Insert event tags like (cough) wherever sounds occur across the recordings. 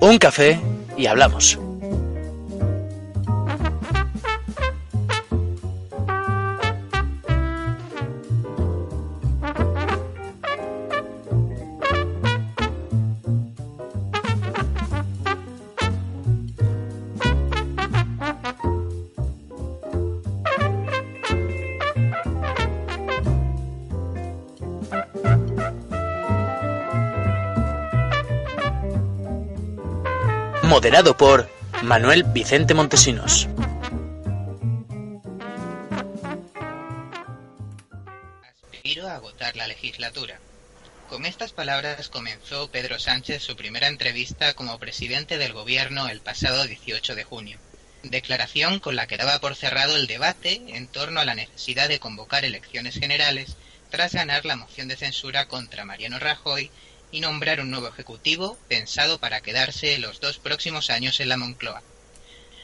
Un café y hablamos. Moderado por Manuel Vicente Montesinos. Aspiro a agotar la legislatura. Con estas palabras comenzó Pedro Sánchez su primera entrevista como presidente del gobierno el pasado 18 de junio. Declaración con la que daba por cerrado el debate en torno a la necesidad de convocar elecciones generales tras ganar la moción de censura contra Mariano Rajoy y nombrar un nuevo ejecutivo pensado para quedarse los dos próximos años en la Moncloa.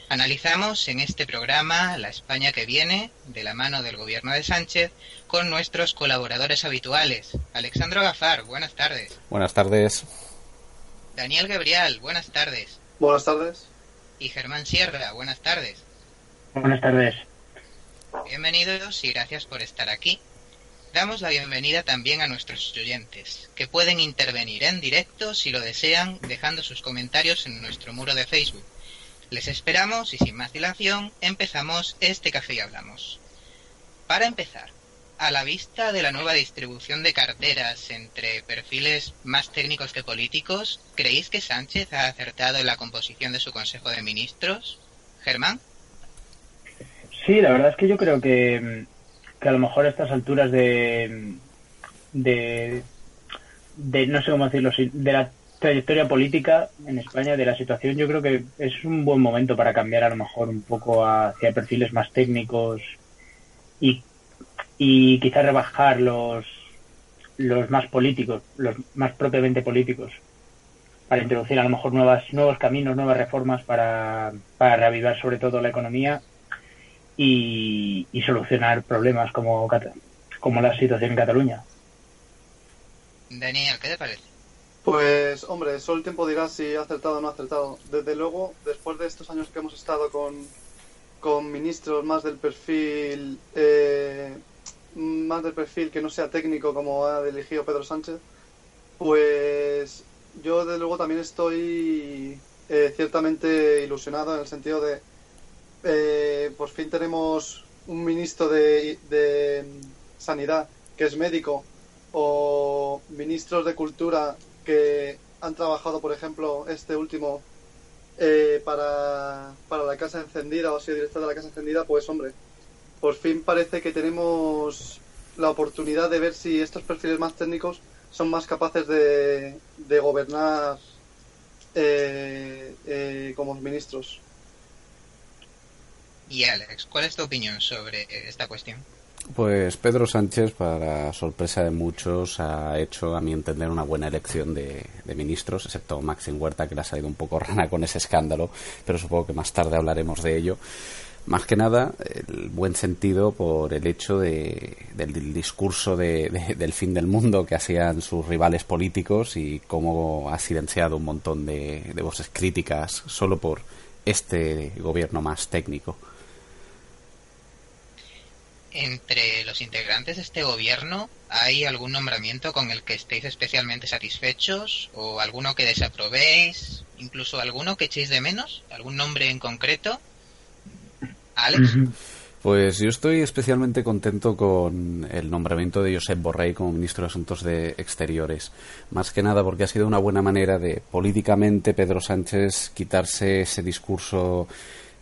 Analizamos en este programa la España que viene, de la mano del gobierno de Sánchez, con nuestros colaboradores habituales. Alexandro Gafar, buenas tardes. Buenas tardes. Daniel Gabriel, buenas tardes. Buenas tardes. Y Germán Sierra, buenas tardes. Buenas tardes. Bienvenidos y gracias por estar aquí. Damos la bienvenida también a nuestros oyentes, que pueden intervenir en directo si lo desean, dejando sus comentarios en nuestro muro de Facebook. Les esperamos y sin más dilación empezamos este café y hablamos. Para empezar, a la vista de la nueva distribución de carteras entre perfiles más técnicos que políticos, ¿creéis que Sánchez ha acertado en la composición de su Consejo de Ministros? Germán. Sí, la verdad es que yo creo que que a lo mejor a estas alturas de, de, no sé cómo decirlo, de la trayectoria política en España, de la situación, yo creo que es un buen momento para cambiar a lo mejor un poco hacia perfiles más técnicos y, y rebajar los, los más políticos, los más propiamente políticos, para introducir a lo mejor nuevas, nuevos caminos, nuevas reformas para, para reavivar sobre todo la economía y, solucionar problemas como, como la situación en Cataluña. Daniel, ¿qué te parece? Pues, hombre, solo el tiempo dirá si ha acertado o no ha acertado. Desde luego, después de estos años que hemos estado con, con ministros más del perfil eh, más del perfil que no sea técnico como ha elegido Pedro Sánchez, pues yo desde luego también estoy eh, ciertamente ilusionado en el sentido de eh, por fin tenemos un ministro de, Sanidad que es médico o ministros de Cultura que han trabajado, por ejemplo, este último eh, para, la Casa Encendida o ha sido director de la Casa Encendida, pues hombre, por fin parece que tenemos la oportunidad de ver si estos perfiles más técnicos son más capaces de, gobernar eh como ministros. Y Alex, ¿cuál es tu opinión sobre esta cuestión? Pues Pedro Sánchez, para sorpresa de muchos, ha hecho, a mi entender, una buena elección de, ministros, excepto Maxim Huerta, que le ha salido un poco (laughs) rana con ese escándalo, pero supongo que más tarde hablaremos de ello. Más que nada, el buen sentido por el hecho de, del discurso del fin del mundo que hacían sus rivales políticos y cómo ha silenciado un montón de voces críticas solo por este gobierno más técnico entre los integrantes de este gobierno hay algún nombramiento con el que estéis especialmente satisfechos o alguno que desaprobéis, incluso alguno que echéis de menos, algún nombre en concreto. Alex. Pues yo estoy especialmente contento con el nombramiento de Josep Borrell como ministro de Asuntos de Exteriores. Más que nada porque ha sido una buena manera de políticamente Pedro Sánchez quitarse ese discurso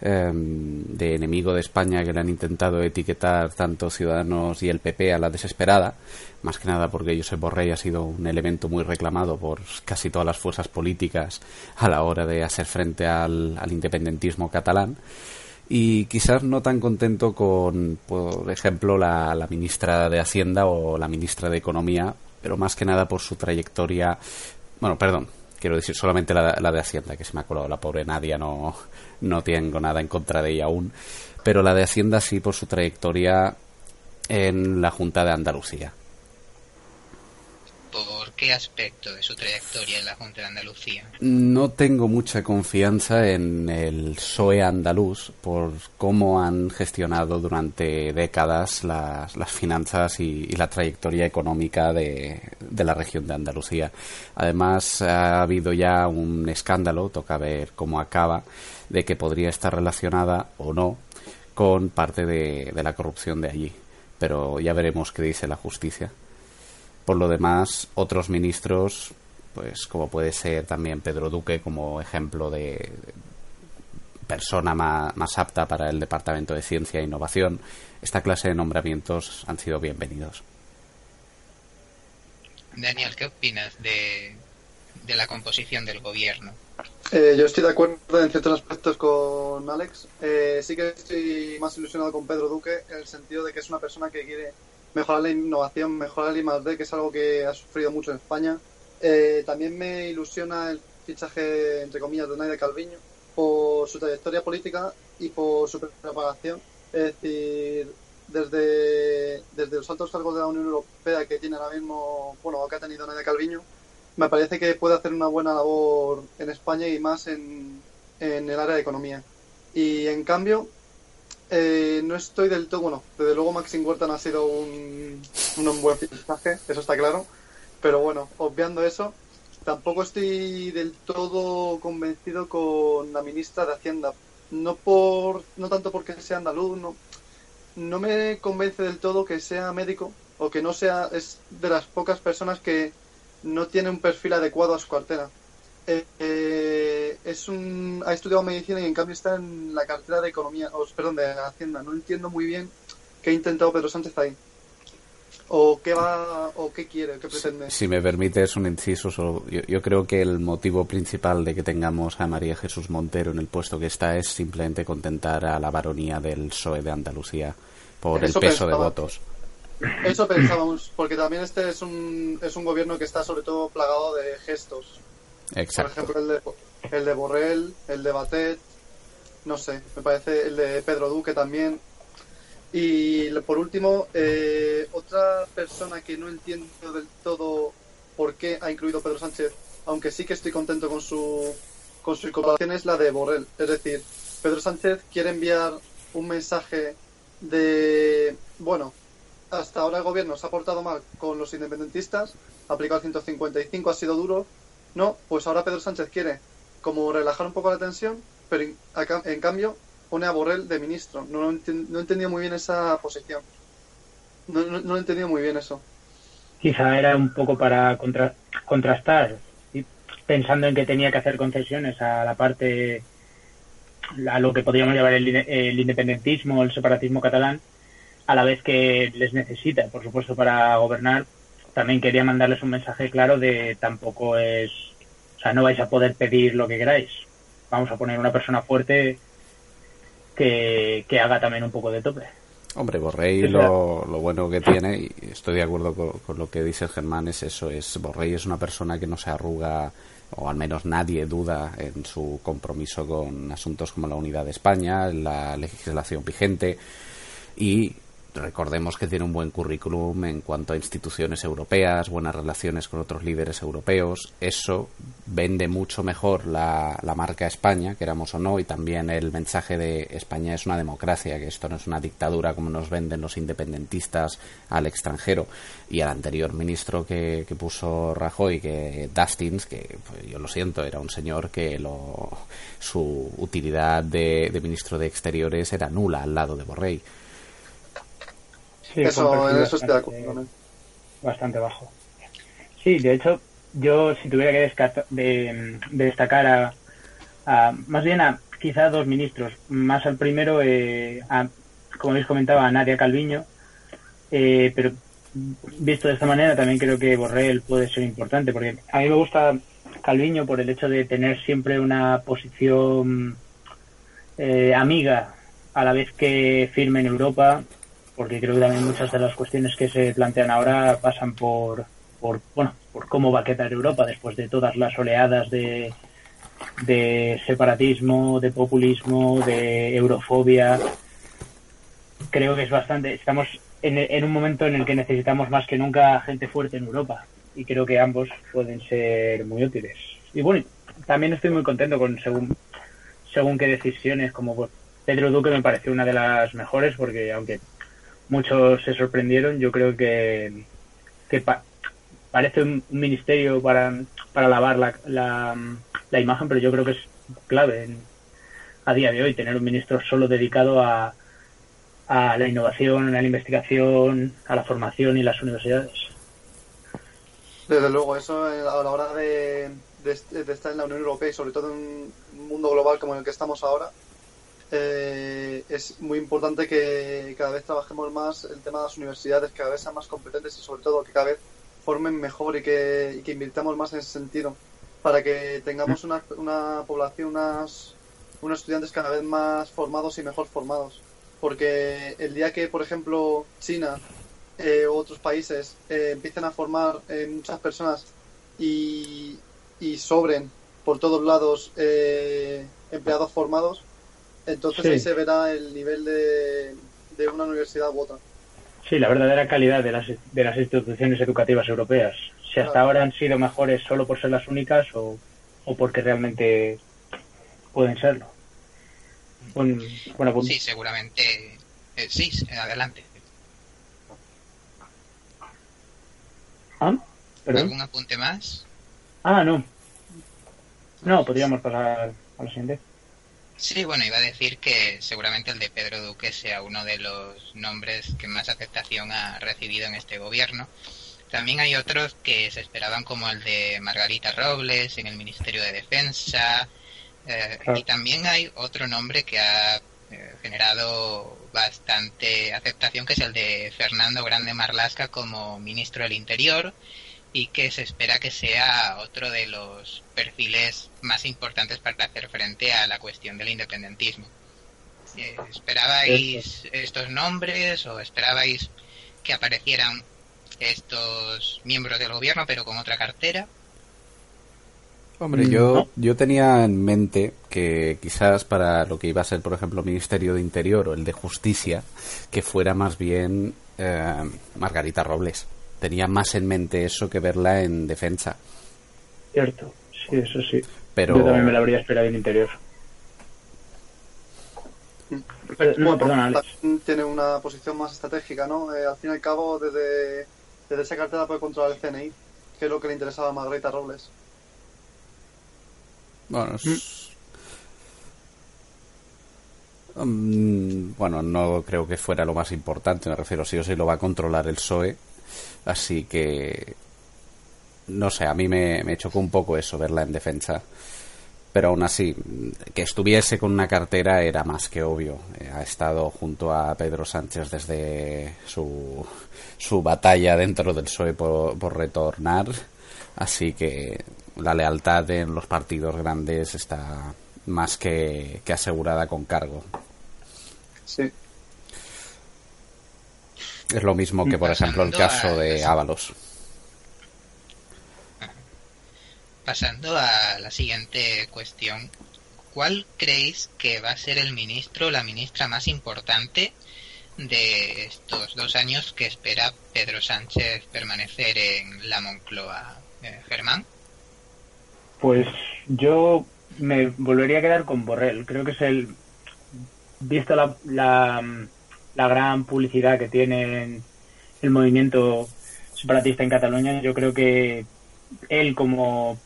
Em, de enemigo de España que le han intentado etiquetar tanto Ciudadanos y el PP a la desesperada, más que nada porque Josep Borrell ha sido un elemento muy reclamado por casi todas las fuerzas políticas a la hora de hacer frente al, independentismo catalán. Y quizás no tan contento con, por ejemplo, la, la, ministra de Hacienda o la ministra de Economía, pero más que nada por su trayectoria, bueno, perdón, quiero decir solamente la, de Hacienda, que se me ha colado la pobre Nadia, no, no tengo nada en contra de ella aún, pero la de Hacienda sí por su trayectoria en la Junta de Andalucía. ¿Por qué aspecto de su trayectoria en la Junta de Andalucía? No tengo mucha confianza en el PSOE andaluz por cómo han gestionado durante décadas las, las finanzas y, la trayectoria económica de, de la región de Andalucía. Además, ha habido ya un escándalo, toca ver cómo acaba, de que podría estar relacionada o no con parte de, de la corrupción de allí. Pero ya veremos qué dice la justicia. Por lo demás, otros ministros, pues como puede ser también Pedro Duque como ejemplo de persona más, apta para el Departamento de Ciencia e Innovación, esta clase de nombramientos han sido bienvenidos. Daniel, ¿qué opinas de, de la composición del gobierno? Eh, yo estoy de acuerdo en ciertos aspectos con Alex. Eh, sí que estoy más ilusionado con Pedro Duque en el sentido de que es una persona que quiere mejorar la innovación, mejorar el I+.D., que es algo que ha sufrido mucho en España. Eh, también me ilusiona el fichaje, entre comillas, de Naide Calviño por su trayectoria política y por su preparación. Es decir, desde, desde los altos cargos de la Unión Europea que tiene ahora mismo, bueno, que ha tenido Nadia Calviño, me parece que puede hacer una buena labor en España y más en, en el área de economía. Y en cambio, eh, no estoy del todo, bueno, desde luego Maxim Huerta ha sido un, buen fichaje, eso está claro, pero bueno, obviando eso, tampoco estoy del todo convencido con la ministra de Hacienda, no por, no tanto porque sea andaluz, no, no me convence del todo que sea médico o que no sea, es de las pocas personas que no tiene un perfil adecuado a su cartera. Eh, eh, es un, ha estudiado medicina y en cambio está en la cartera de economía, o, perdón, de Hacienda. No entiendo muy bien qué ha intentado Pedro Sánchez ahí. O qué va, o qué quiere, qué pretende. Si, me permites un inciso, yo, yo, creo que el motivo principal de que tengamos a María Jesús Montero en el puesto que está es simplemente contentar a la baronía del PSOE de Andalucía por el peso de votos. Eso pensábamos, porque también este es un, es un gobierno que está sobre todo plagado de gestos Exacto. Por ejemplo, el de, el de Borrell, el de Batet, no sé, me parece el de Pedro Duque también. Y por último, eh, otra persona que no entiendo del todo por qué ha incluido Pedro Sánchez, aunque sí que estoy contento con su, con su incorporación, es la de Borrell. Es decir, Pedro Sánchez quiere enviar un mensaje de, bueno, hasta ahora el gobierno se ha portado mal con los independentistas, ha aplicado el 155, ha sido duro, no, pues ahora Pedro Sánchez quiere como relajar un poco la tensión, pero en, cambio pone a Borrell de ministro. No, no he entendido muy bien esa posición. No, no, he entendido muy bien eso. Quizá era un poco para contrastar, pensando en que tenía que hacer concesiones a la parte, a lo que podríamos llamar el, el independentismo, el separatismo catalán, a la vez que les necesita, por supuesto, para gobernar, también quería mandarles un mensaje claro de tampoco es, o sea, no vais a poder pedir lo que queráis. Vamos a poner una persona fuerte que, haga también un poco de tope. Hombre, Borrell lo, lo, bueno que tiene, y estoy de acuerdo con, lo que dice Germán, es eso, es Borrell es una persona que no se arruga, o al menos nadie duda en su compromiso con asuntos como la unidad de España, la legislación vigente, y recordemos que tiene un buen currículum en cuanto a instituciones europeas, buenas relaciones con otros líderes europeos. Eso vende mucho mejor la, marca España, queramos o no, y también el mensaje de España es una democracia, que esto no es una dictadura como nos venden los independentistas al extranjero. Y al anterior ministro que, puso Rajoy, que Dustins, que pues, yo lo siento, era un señor que lo, su utilidad de, de ministro de Exteriores era nula al lado de Borrell eso, en eso estoy de acuerdo Bastante bajo. Sí, de hecho, yo si tuviera que de, destacar a, más bien a quizá dos ministros, más al primero, eh, como habéis comentado, a Nadia Calviño, eh, pero visto de esta manera también creo que Borrell puede ser importante, porque a mí me gusta Calviño por el hecho de tener siempre una posición eh, amiga a la vez que firme en Europa porque creo que también muchas de las cuestiones que se plantean ahora pasan por, por bueno, por cómo va a quedar Europa después de todas las oleadas de, de separatismo, de populismo, de eurofobia. Creo que es bastante, estamos en, en un momento en el que necesitamos más que nunca gente fuerte en Europa. y creo que ambos pueden ser muy útiles. Y bueno, también estoy muy contento con según, según qué decisiones, como pues, Pedro Duque me pareció una de las mejores porque aunque muchos se sorprendieron, yo creo que, que parece un, ministerio para, para lavar la, la, la, imagen, pero yo creo que es clave a día de hoy tener un ministro solo dedicado a, a la innovación, a la investigación, a la formación y las universidades. Desde luego, eso eh, a la hora de, de, estar en la Unión Europea y sobre todo en un mundo global como en el que estamos ahora, eh, es muy importante que cada vez trabajemos más el tema de las universidades, que cada vez sean más competentes y sobre todo que cada vez formen mejor y que, y que invirtamos más en ese sentido para que tengamos una, una población, unas, unos estudiantes cada vez más formados y mejor formados. Porque el día que, por ejemplo, China eh, u otros países eh, empiecen a formar eh, muchas personas y, y, sobren por todos lados eh, empleados formados, entonces ahí se verá el nivel de, de una universidad u otra. Sí, la verdadera calidad de las, de las instituciones educativas europeas. Si hasta ahora han sido mejores solo por ser las únicas o, o porque realmente pueden serlo. bueno, sí, seguramente. Eh, sí, adelante. ¿Ah? ¿Algún apunte más? Ah, no. No, podríamos pasar a lo siguiente. Sí, bueno, iba a decir que seguramente el de Pedro Duque sea uno de los nombres que más aceptación ha recibido en este gobierno. También hay otros que se esperaban como el de Margarita Robles en el Ministerio de Defensa. Eh, y también hay otro nombre que ha eh, generado bastante aceptación, que es el de Fernando Grande Marlasca como ministro del Interior y que se espera que sea otro de los perfiles más importantes para hacer frente a la cuestión del independentismo. Eh, ¿Esperabais estos nombres o esperabais que aparecieran estos miembros del gobierno pero con otra cartera? Hombre, yo, yo tenía en mente que quizás para lo que iba a ser, por ejemplo, Ministerio de Interior o el de Justicia, que fuera más bien eh, Margarita Robles tenía más en mente eso que verla en defensa. Cierto, sí, eso sí. Pero... Yo también me la habría esperado en interior. no, perdón, Tiene una posición más estratégica, ¿no? Eh, al fin y al cabo, desde, desde esa cartera puede controlar el CNI, que es lo que le interesaba a Margarita Robles. Bueno, mm, bueno, no creo que fuera lo más importante, me refiero, si o sí lo va a controlar el PSOE, Así que, no sé, a mí me, chocó un poco eso, verla en defensa. Pero aún así, que estuviese con una cartera era más que obvio. Eh, ha estado junto a Pedro Sánchez desde su, su batalla dentro del PSOE por, por retornar. Así que la lealtad en los partidos grandes está más que, que asegurada con cargo. Sí, es lo mismo que, por ejemplo, el caso de Ábalos. Pasando a la siguiente cuestión, ¿cuál creéis que va a ser el ministro o la ministra más importante de estos dos años que espera Pedro Sánchez permanecer en la Moncloa? Eh, Germán. Pues yo me volvería a quedar con Borrell. Creo que es el. Visto la, la, la gran publicidad que tiene el movimiento separatista en Cataluña, yo creo que él como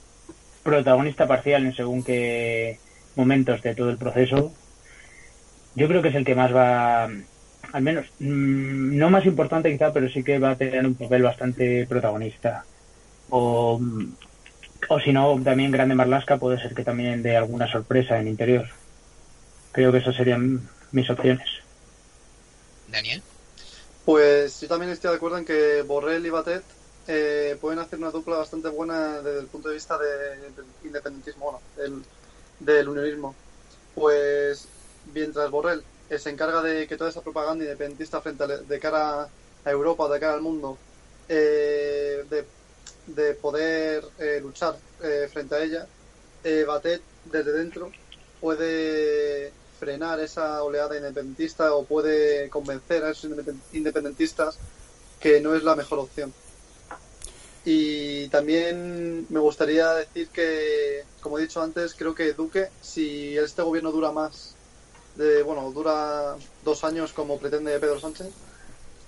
protagonista parcial en según qué momentos de todo el proceso, yo creo que es el que más va, al menos, mm, no más importante quizá, pero sí que va a tener un papel bastante protagonista. O, o si no, también Grande Marlasca puede ser que también dé alguna sorpresa en interior. Creo que esas serían mis opciones. Daniel. Pues yo también estoy de acuerdo en que Borrell y Batet eh, pueden hacer una dupla bastante buena desde el punto de vista del independentismo, bueno, del, unionismo. Pues mientras Borrell eh, se encarga de que toda esa propaganda independentista frente de cara a Europa, de cara al mundo, eh, de, de, poder luchar frente a ella, Batet desde dentro puede frenar esa oleada independentista o puede convencer a esos independentistas que no es la mejor opción. Y también me gustaría decir que, como he dicho antes, creo que Duque, si este gobierno dura más, de, bueno, dura dos años como pretende Pedro Sánchez,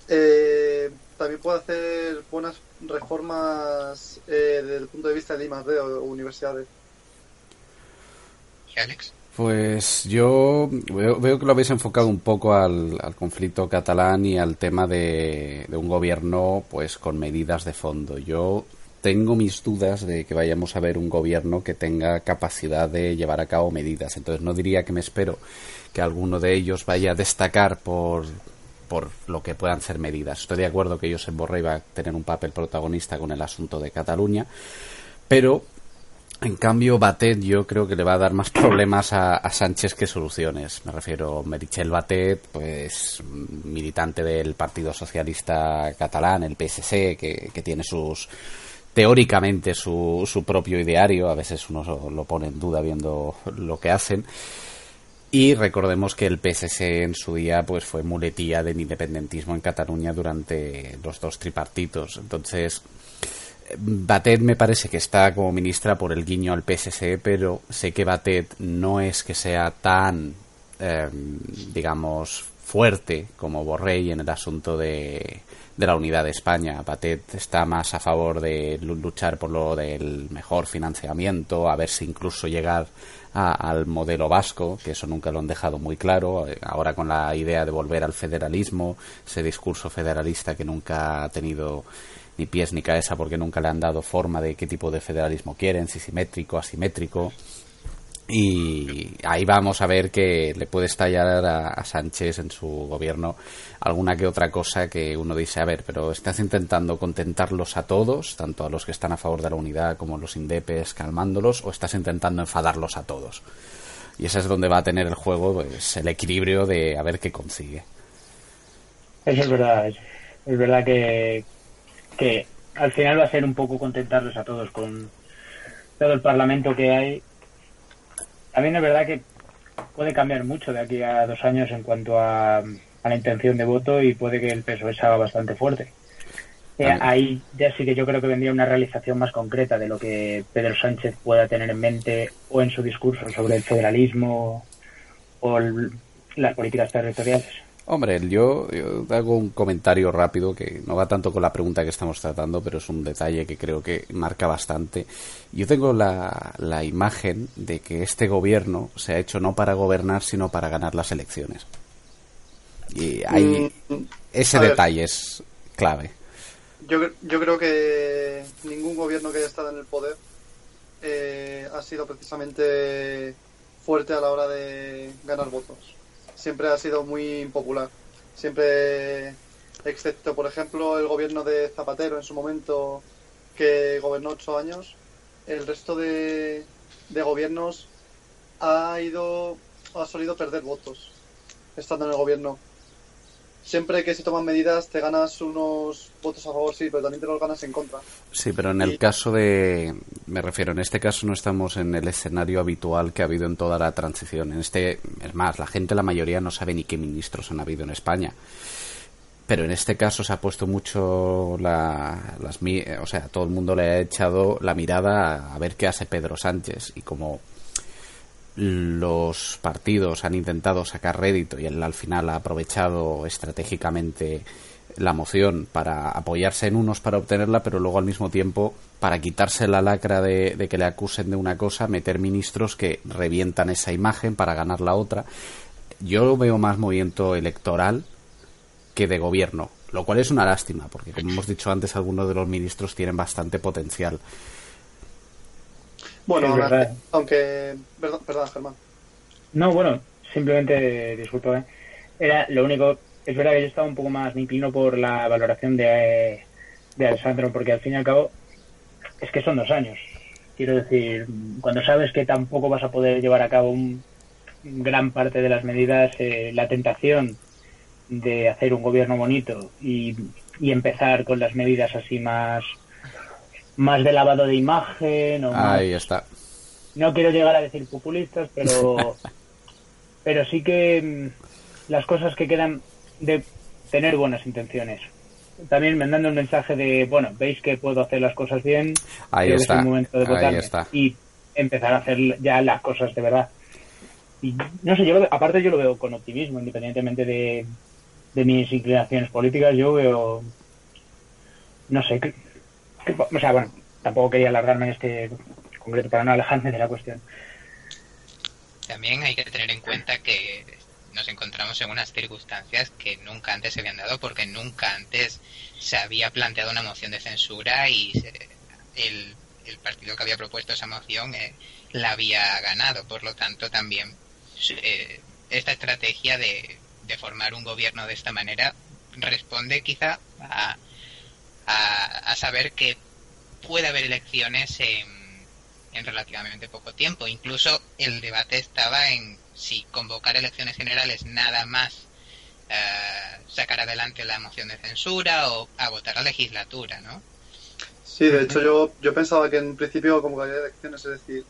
eh, también puede hacer buenas reformas eh, desde el punto de vista de I+.D. o universidades. ¿Y Alex? Pues yo veo, que lo habéis enfocado un poco al, conflicto catalán y al tema de, un gobierno pues con medidas de fondo. Yo tengo mis dudas de que vayamos a ver un gobierno que tenga capacidad de llevar a cabo medidas. Entonces no diría que me espero que alguno de ellos vaya a destacar por, por lo que puedan ser medidas. Estoy de acuerdo que Josep Borrell va a tener un papel protagonista con el asunto de Cataluña, pero en cambio, Batet yo creo que le va a dar más problemas a, Sánchez que soluciones. Me refiero a Merichel Batet, pues militante del Partido Socialista Catalán, el PSC, que, tiene sus teóricamente su, propio ideario, a veces uno lo pone en duda viendo lo que hacen. Y recordemos que el PSC en su día pues fue muletilla del independentismo en Cataluña durante los dos tripartitos. Entonces, Batet me parece que está como ministra por el guiño al PSC, pero sé que Batet no es que sea tan, em, digamos, fuerte como Borrell en el asunto de, de la unidad de España. Batet está más a favor de luchar por lo del mejor financiamiento, a ver si incluso llegar al modelo vasco, que eso nunca lo han dejado muy claro. Ahora con la idea de volver al federalismo, ese discurso federalista que nunca ha tenido ni pies ni cabeza porque nunca le han dado forma de qué tipo de federalismo quieren, si simétrico, asimétrico. Y ahí vamos a ver que le puede estallar a, Sánchez en su gobierno alguna que otra cosa que uno dice, a ver, pero estás intentando contentarlos a todos, tanto a los que están a favor de la unidad como los indepes, calmándolos, o estás intentando enfadarlos a todos. Y ese es donde va a tener el juego pues, el equilibrio de a ver qué consigue. Es verdad. Es verdad que, que al final va a ser un poco contentarles a todos con todo el parlamento que hay. También es verdad que puede cambiar mucho de aquí a dos años en cuanto a, la intención de voto y puede que el peso sea bastante fuerte. Eh, ahí ya sí que yo creo que vendría una realización más concreta de lo que Pedro Sánchez pueda tener en mente o en su discurso sobre el federalismo o las políticas territoriales. Hombre, yo, hago un comentario rápido que no va tanto con la pregunta que estamos tratando, pero es un detalle que creo que marca bastante. Yo tengo la, la imagen de que este gobierno se ha hecho no para gobernar, sino para ganar las elecciones. Y hay, mm, ese detalle es clave. Yo, yo creo que ningún gobierno que haya estado en el poder eh, ha sido precisamente fuerte a la hora de ganar votos siempre ha sido muy impopular. Siempre, excepto por ejemplo el gobierno de Zapatero en su momento, que gobernó ocho años, el resto de, de gobiernos ha ido, ha solido perder votos estando en el gobierno siempre que se toman medidas te ganas unos votos a favor, sí, pero también te los ganas en contra. Sí, pero en el caso de, me refiero, en este caso no estamos en el escenario habitual que ha habido en toda la transición. En este, es más, la gente, la mayoría no sabe ni qué ministros han habido en España. Pero en este caso se ha puesto mucho la, las, o sea, todo el mundo le ha echado la mirada a ver qué hace Pedro Sánchez y como los partidos han intentado sacar rédito y él al final ha aprovechado estratégicamente la moción para apoyarse en unos para obtenerla, pero luego al mismo tiempo para quitarse la lacra de, que le acusen de una cosa, meter ministros que revientan esa imagen para ganar la otra. Yo veo más movimiento electoral que de gobierno, lo cual es una lástima, porque como hemos dicho antes, algunos de los ministros tienen bastante potencial. Bueno, aunque... Perdón, perdón, Germán. No, bueno, simplemente, disculpa, ¿eh? era lo único... Es verdad que yo estaba un poco más, me inclino por la valoración de, de Alessandro, porque al fin y al cabo es que son dos años. Quiero decir, cuando sabes que tampoco vas a poder llevar a cabo un, gran parte de las medidas, eh, la tentación de hacer un gobierno bonito y, y empezar con las medidas así más más de lavado de imagen. O Ahí está. No quiero llegar a decir populistas, pero, (laughs) pero sí que mm, las cosas que quedan de tener buenas intenciones. también mandando el mensaje de, bueno, veis que puedo hacer las cosas bien, ahí está, es el momento de votar está. y empezar a hacer ya las cosas de verdad. Y no sé, yo aparte yo lo veo con optimismo, independientemente de, de mis inclinaciones políticas, yo veo, no sé, o sea, bueno, tampoco quería alargarme en este concreto para no alejarme de la cuestión. También hay que tener en cuenta que nos encontramos en unas circunstancias que nunca antes se habían dado porque nunca antes se había planteado una moción de censura y el, el partido que había propuesto esa moción eh, la había ganado. Por lo tanto, también eh, esta estrategia de, de, formar un gobierno de esta manera responde quizá a, a, a saber que puede haber elecciones en, en relativamente poco tiempo. Incluso el debate estaba en si convocar elecciones generales nada más eh, sacar adelante la moción de censura o agotar la legislatura, ¿no? Sí, de hecho yo, yo pensaba que en principio convocaría elecciones, es decir,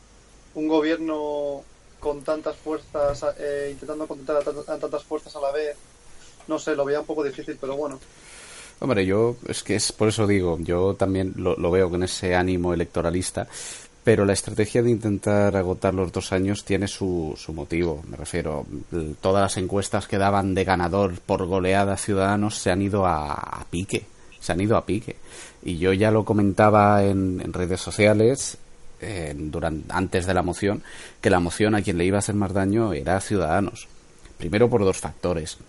un gobierno con tantas fuerzas, eh, intentando contentar a, a, tantas fuerzas a la vez, no sé, lo veía un poco difícil, pero bueno. Hombre, yo es que es por eso digo, yo también lo, veo con ese ánimo electoralista, pero la estrategia de intentar agotar los dos años tiene su, su motivo. Me refiero, todas las encuestas que daban de ganador por goleada Ciudadanos se han ido a, pique. Se han ido a pique. Y yo ya lo comentaba en, en redes sociales eh, durante, antes de la moción, que la moción a quien le iba a hacer más daño era a Ciudadanos. Primero por dos factores.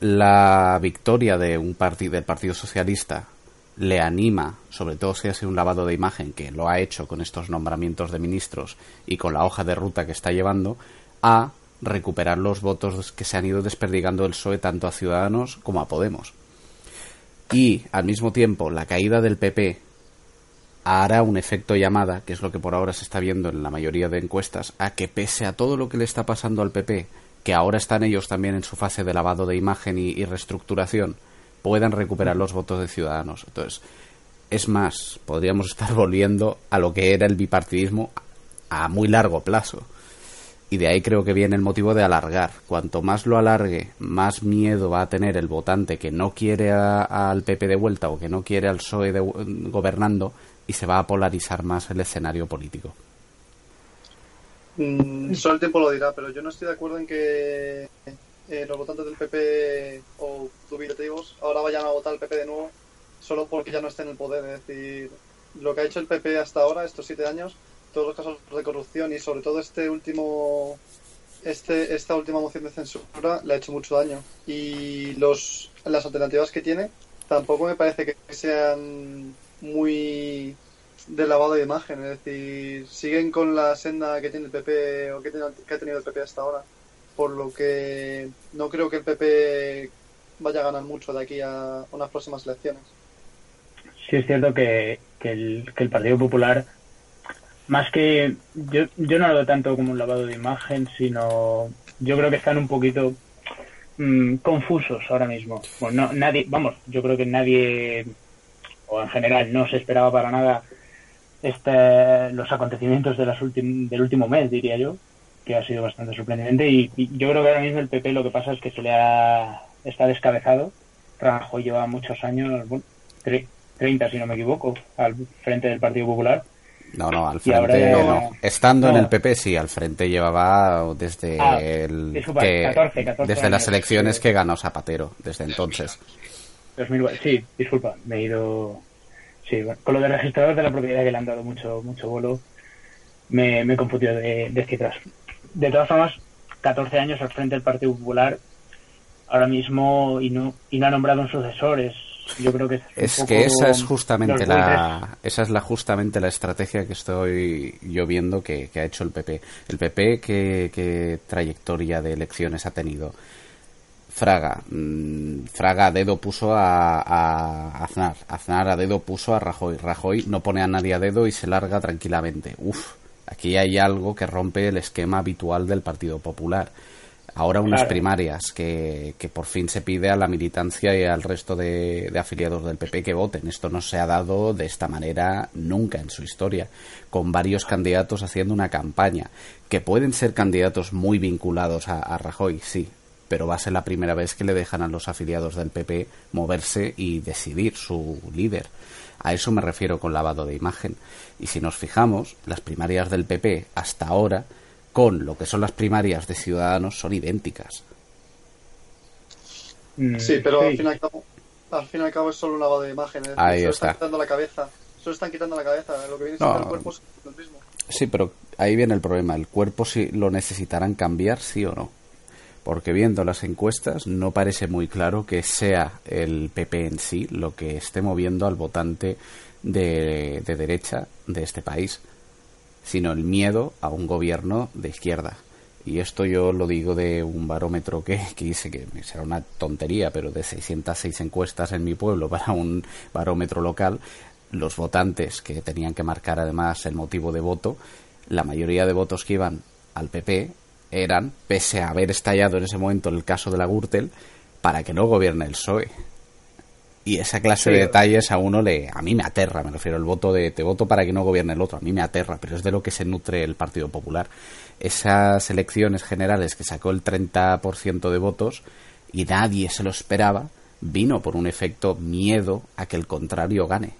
La victoria de un partido del Partido Socialista le anima, sobre todo si ha sido un lavado de imagen, que lo ha hecho con estos nombramientos de ministros y con la hoja de ruta que está llevando, a recuperar los votos que se han ido desperdigando del PSOE tanto a Ciudadanos como a Podemos. Y, al mismo tiempo, la caída del PP hará un efecto llamada, que es lo que por ahora se está viendo en la mayoría de encuestas, a que pese a todo lo que le está pasando al PP, que ahora están ellos también en su fase de lavado de imagen y, reestructuración, puedan recuperar los votos de ciudadanos. Entonces, es más, podríamos estar (laughs) volviendo a lo que era el bipartidismo a muy largo plazo. Y de ahí creo que viene el motivo de alargar. Cuanto más lo alargue, más miedo va a tener el votante que no quiere al PP de vuelta o que no quiere al PSOE de, gobernando y se va a polarizar más el escenario político. Mm, solo el tiempo lo dirá, pero yo no estoy de acuerdo en que eh, los votantes del PP o dubitativos ahora vayan a votar al PP de nuevo solo porque ya no esté en el poder. Es decir, lo que ha hecho el PP hasta ahora, estos siete años, todos los casos de corrupción y sobre todo este último este esta última moción de censura le ha hecho mucho daño y los las alternativas que tiene tampoco me parece que sean muy de lavado de imagen es decir siguen con la senda que tiene el PP o que, ha tenido el PP hasta ahora por lo que no creo que el PP vaya a ganar mucho de aquí a unas próximas elecciones sí es cierto que, el, que el Partido Popular más que yo, no lo veo tanto como un lavado de imagen, sino yo creo que están un poquito mmm, confusos ahora mismo. No, nadie, vamos, yo creo que nadie, o en general, no se esperaba para nada este, los acontecimientos de las ultim, del último mes, diría yo, que ha sido bastante sorprendente. Y, y, yo creo que ahora mismo el PP lo que pasa es que se le ha, está descabezado. Rajoy lleva muchos años, bueno, 30 si no me equivoco, al frente del Partido Popular no, no, al frente no. Estando no. en el PP, sí, al frente llevaba desde ah, el disculpa, que, 14, 14 desde años, las elecciones sí. que ganó Zapatero, desde entonces. 2000, sí, disculpa, me he ido. Sí, bueno, con lo de registrador de la propiedad que le han dado mucho mucho bolo, me, me confundió de, de cifras. De todas formas, 14 años al frente del Partido Popular, ahora mismo, y no, y no ha nombrado un sucesor, es yo creo que es, es que esa es justamente la esa es la justamente la estrategia que estoy yo viendo que, que ha hecho el PP el PP qué, qué, trayectoria de elecciones ha tenido Fraga. Mmm, Fraga a dedo puso a, a, Aznar. Aznar a dedo puso a Rajoy. Rajoy no pone a nadie a dedo y se larga tranquilamente. Uf aquí hay algo que rompe el esquema habitual del Partido Popular. Ahora unas Claro. primarias que, que por fin se pide a la militancia y al resto de, de afiliados del PP que voten. Esto no se ha dado de esta manera nunca en su historia, con varios candidatos haciendo una campaña, que pueden ser candidatos muy vinculados a, a Rajoy, sí, pero va a ser la primera vez que le dejan a los afiliados del PP moverse y decidir su líder. A eso me refiero con lavado de imagen. Y si nos fijamos, las primarias del PP hasta ahora, con lo que son las primarias de Ciudadanos, son idénticas. Mm, sí, pero Al, fin y al, cabo, al fin y al cabo es solo un lavado de imagen. Ahí está. Están quitando la cabeza. Solo están quitando la cabeza. Lo que viene siendo el cuerpo es lo mismo. Sí, pero ahí viene el problema. ¿El cuerpo si lo necesitarán cambiar, sí o no? Porque viendo las encuestas no parece muy claro que sea el PP en sí lo que esté moviendo al votante de, de derecha de este país, sino el miedo a un gobierno de izquierda. Y esto yo lo digo de un barómetro que, que que será una tontería, pero de 606 encuestas en mi pueblo para un barómetro local, los votantes que tenían que marcar además el motivo de voto, la mayoría de votos que iban al PP eran, pese a haber estallado en ese momento el caso de la Gürtel, para que no gobierne el PSOE. Y esa clase de detalles a uno le, a mí me aterra, me refiero al voto de te voto para que no gobierne el otro, a mí me aterra, pero es de lo que se nutre el Partido Popular. Esas elecciones generales que sacó el 30% de votos y nadie se lo esperaba, vino por un efecto miedo a que el contrario gane.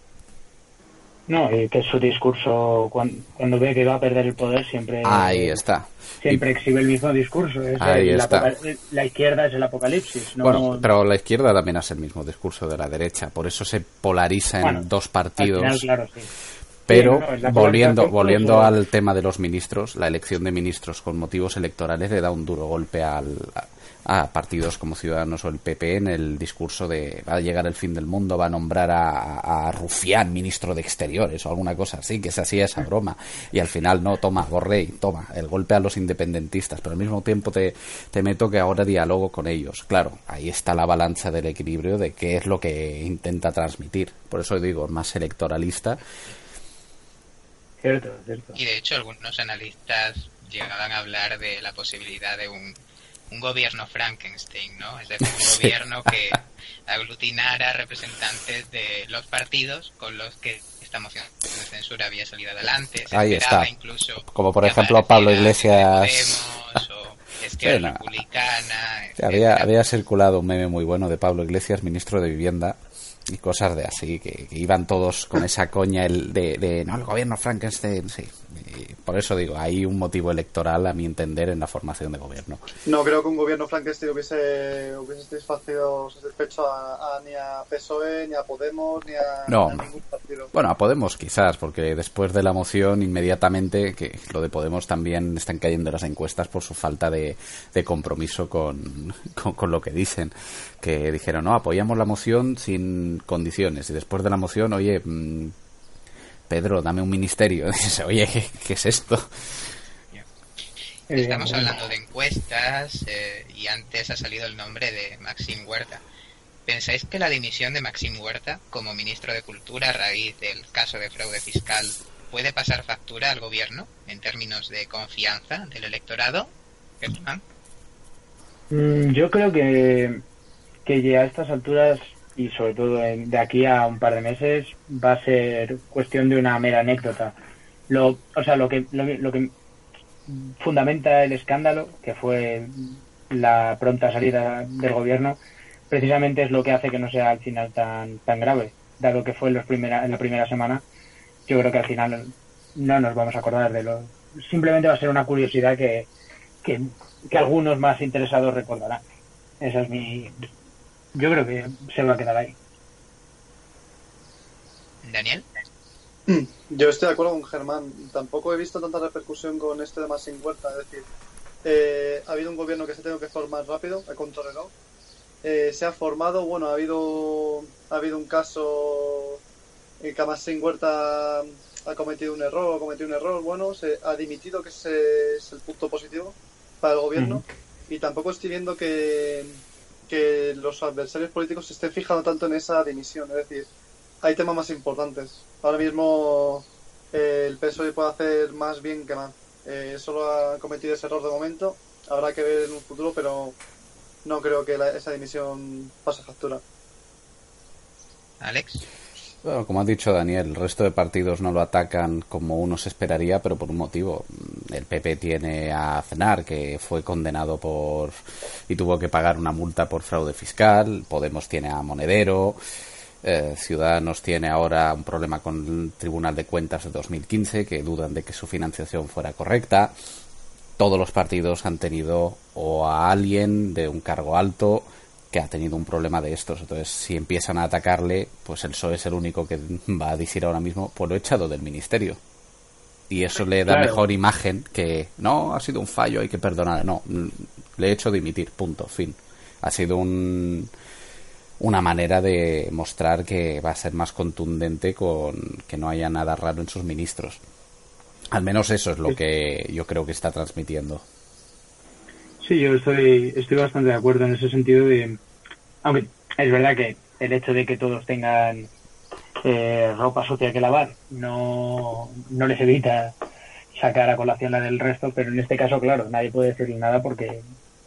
No, y que su discurso, cuando, ve que va a perder el poder, siempre. Ahí está. Siempre exhibe el mismo discurso. Ahí está. La izquierda es el apocalipsis. Bueno, pero la izquierda también hace el mismo discurso de la derecha. Por eso se polariza en dos partidos. claro, sí. Pero volviendo, volviendo al tema de los ministros, la elección de ministros con motivos electorales le da un duro golpe al, a partidos como Ciudadanos o el PP en el discurso de va a llegar el fin del mundo, va a nombrar a, Rufián ministro de Exteriores o alguna cosa así, que se hacía esa broma. Y al final no, toma, Borrell, toma, el golpe a los independentistas, pero al mismo tiempo te, te meto que ahora diálogo con ellos. Claro, ahí está la balanza del equilibrio de qué es lo que intenta transmitir. Por eso digo, más electoralista. Cierto, cierto. Y de hecho algunos analistas llegaban a hablar de la posibilidad de un un gobierno Frankenstein, ¿no? Es decir, un (laughs) gobierno que aglutinara representantes de los partidos con los que esta moción de censura había salido adelante. Se Ahí está. Incluso Como por ejemplo Pablo Iglesias. (laughs) Republicana. Había, había circulado un meme muy bueno de Pablo Iglesias, ministro de Vivienda, y cosas de así, que, iban todos con esa coña el de, de, no, el gobierno Frankenstein, sí, por eso digo, hay un motivo electoral, a mi entender, en la formación de gobierno. No creo que un gobierno franquista hubiese, hubiese satisfecho, satisfecho a, ni a PSOE, ni a Podemos, ni a, ningún partido. Bueno, a Podemos quizás, porque después de la moción, inmediatamente, que lo de Podemos también están cayendo las encuestas por su falta de, compromiso (laughs) con, con, lo que dicen. Que dijeron, no, apoyamos la moción sin condiciones. Y después de la moción, oye, mm, Pedro, dame un ministerio. (laughs) Dice, oye, ¿qué, es esto? Estamos hablando de encuestas eh, y antes ha salido el nombre de Maxim Huerta. ¿Pensáis que la dimisión de Maxim Huerta como ministro de Cultura a raíz del caso de fraude fiscal puede pasar factura al gobierno en términos de confianza del electorado? Mm, yo creo que, que ya a estas alturas y sobre todo de aquí a un par de meses va a ser cuestión de una mera anécdota. Lo, o sea, lo que, lo, que fundamenta el escándalo, que fue la pronta salida del gobierno, precisamente es lo que hace que no sea al final tan, tan grave, dado que fue en, los primera, en la primera semana. Yo creo que al final no nos vamos a acordar de lo. Simplemente va a ser una curiosidad que, que, que algunos más interesados recordarán. Esa es mi, yo creo que se va a quedar ahí. Daniel. Yo estoy de acuerdo con Germán. Tampoco he visto tanta repercusión con este de más sin Huerta. Es decir, eh, ha habido un gobierno que se ha tenido que formar rápido, ha controlado. Eh, se ha formado, bueno, ha habido, ha habido un caso en que sin Huerta ha cometido un error, ha cometido un error, bueno, se ha dimitido, que ese es el punto positivo para el gobierno. Y tampoco estoy viendo que, que los adversarios políticos se estén fijando tanto en esa dimisión. Es decir, hay temas más importantes. Ahora mismo eh, el PSOE puede hacer más bien que mal. Eh, solo ha cometido ese error de momento. Habrá que ver en un futuro, pero no creo que esa dimisión pase factura. Alex. Bueno, como ha dicho Daniel, el resto de partidos no lo atacan como uno se esperaría, pero por un motivo. El PP tiene a Aznar, que fue condenado por y tuvo que pagar una multa por fraude fiscal. Podemos tiene a Monedero. Eh, Ciudadanos tiene ahora un problema con el Tribunal de Cuentas de 2015, que dudan de que su financiación fuera correcta. Todos los partidos han tenido o a alguien de un cargo alto que ha tenido un problema de estos. Entonces, si empiezan a atacarle, pues el PSOE es el único que va a decir ahora mismo, pues lo he echado del ministerio. Y eso le da mejor imagen que, no, ha sido un fallo, hay que perdonar. No, le he hecho dimitir, punto, fin. Ha sido un, una manera de mostrar que va a ser más contundente con que no haya nada raro en sus ministros. Al menos eso es lo que yo creo que está transmitiendo. Sí, yo estoy, estoy bastante de acuerdo en ese sentido de, aunque es verdad que el hecho de que todos tengan eh, ropa sucia que lavar no, no les evita sacar a colación la del resto, pero en este caso, claro, nadie puede decirle nada porque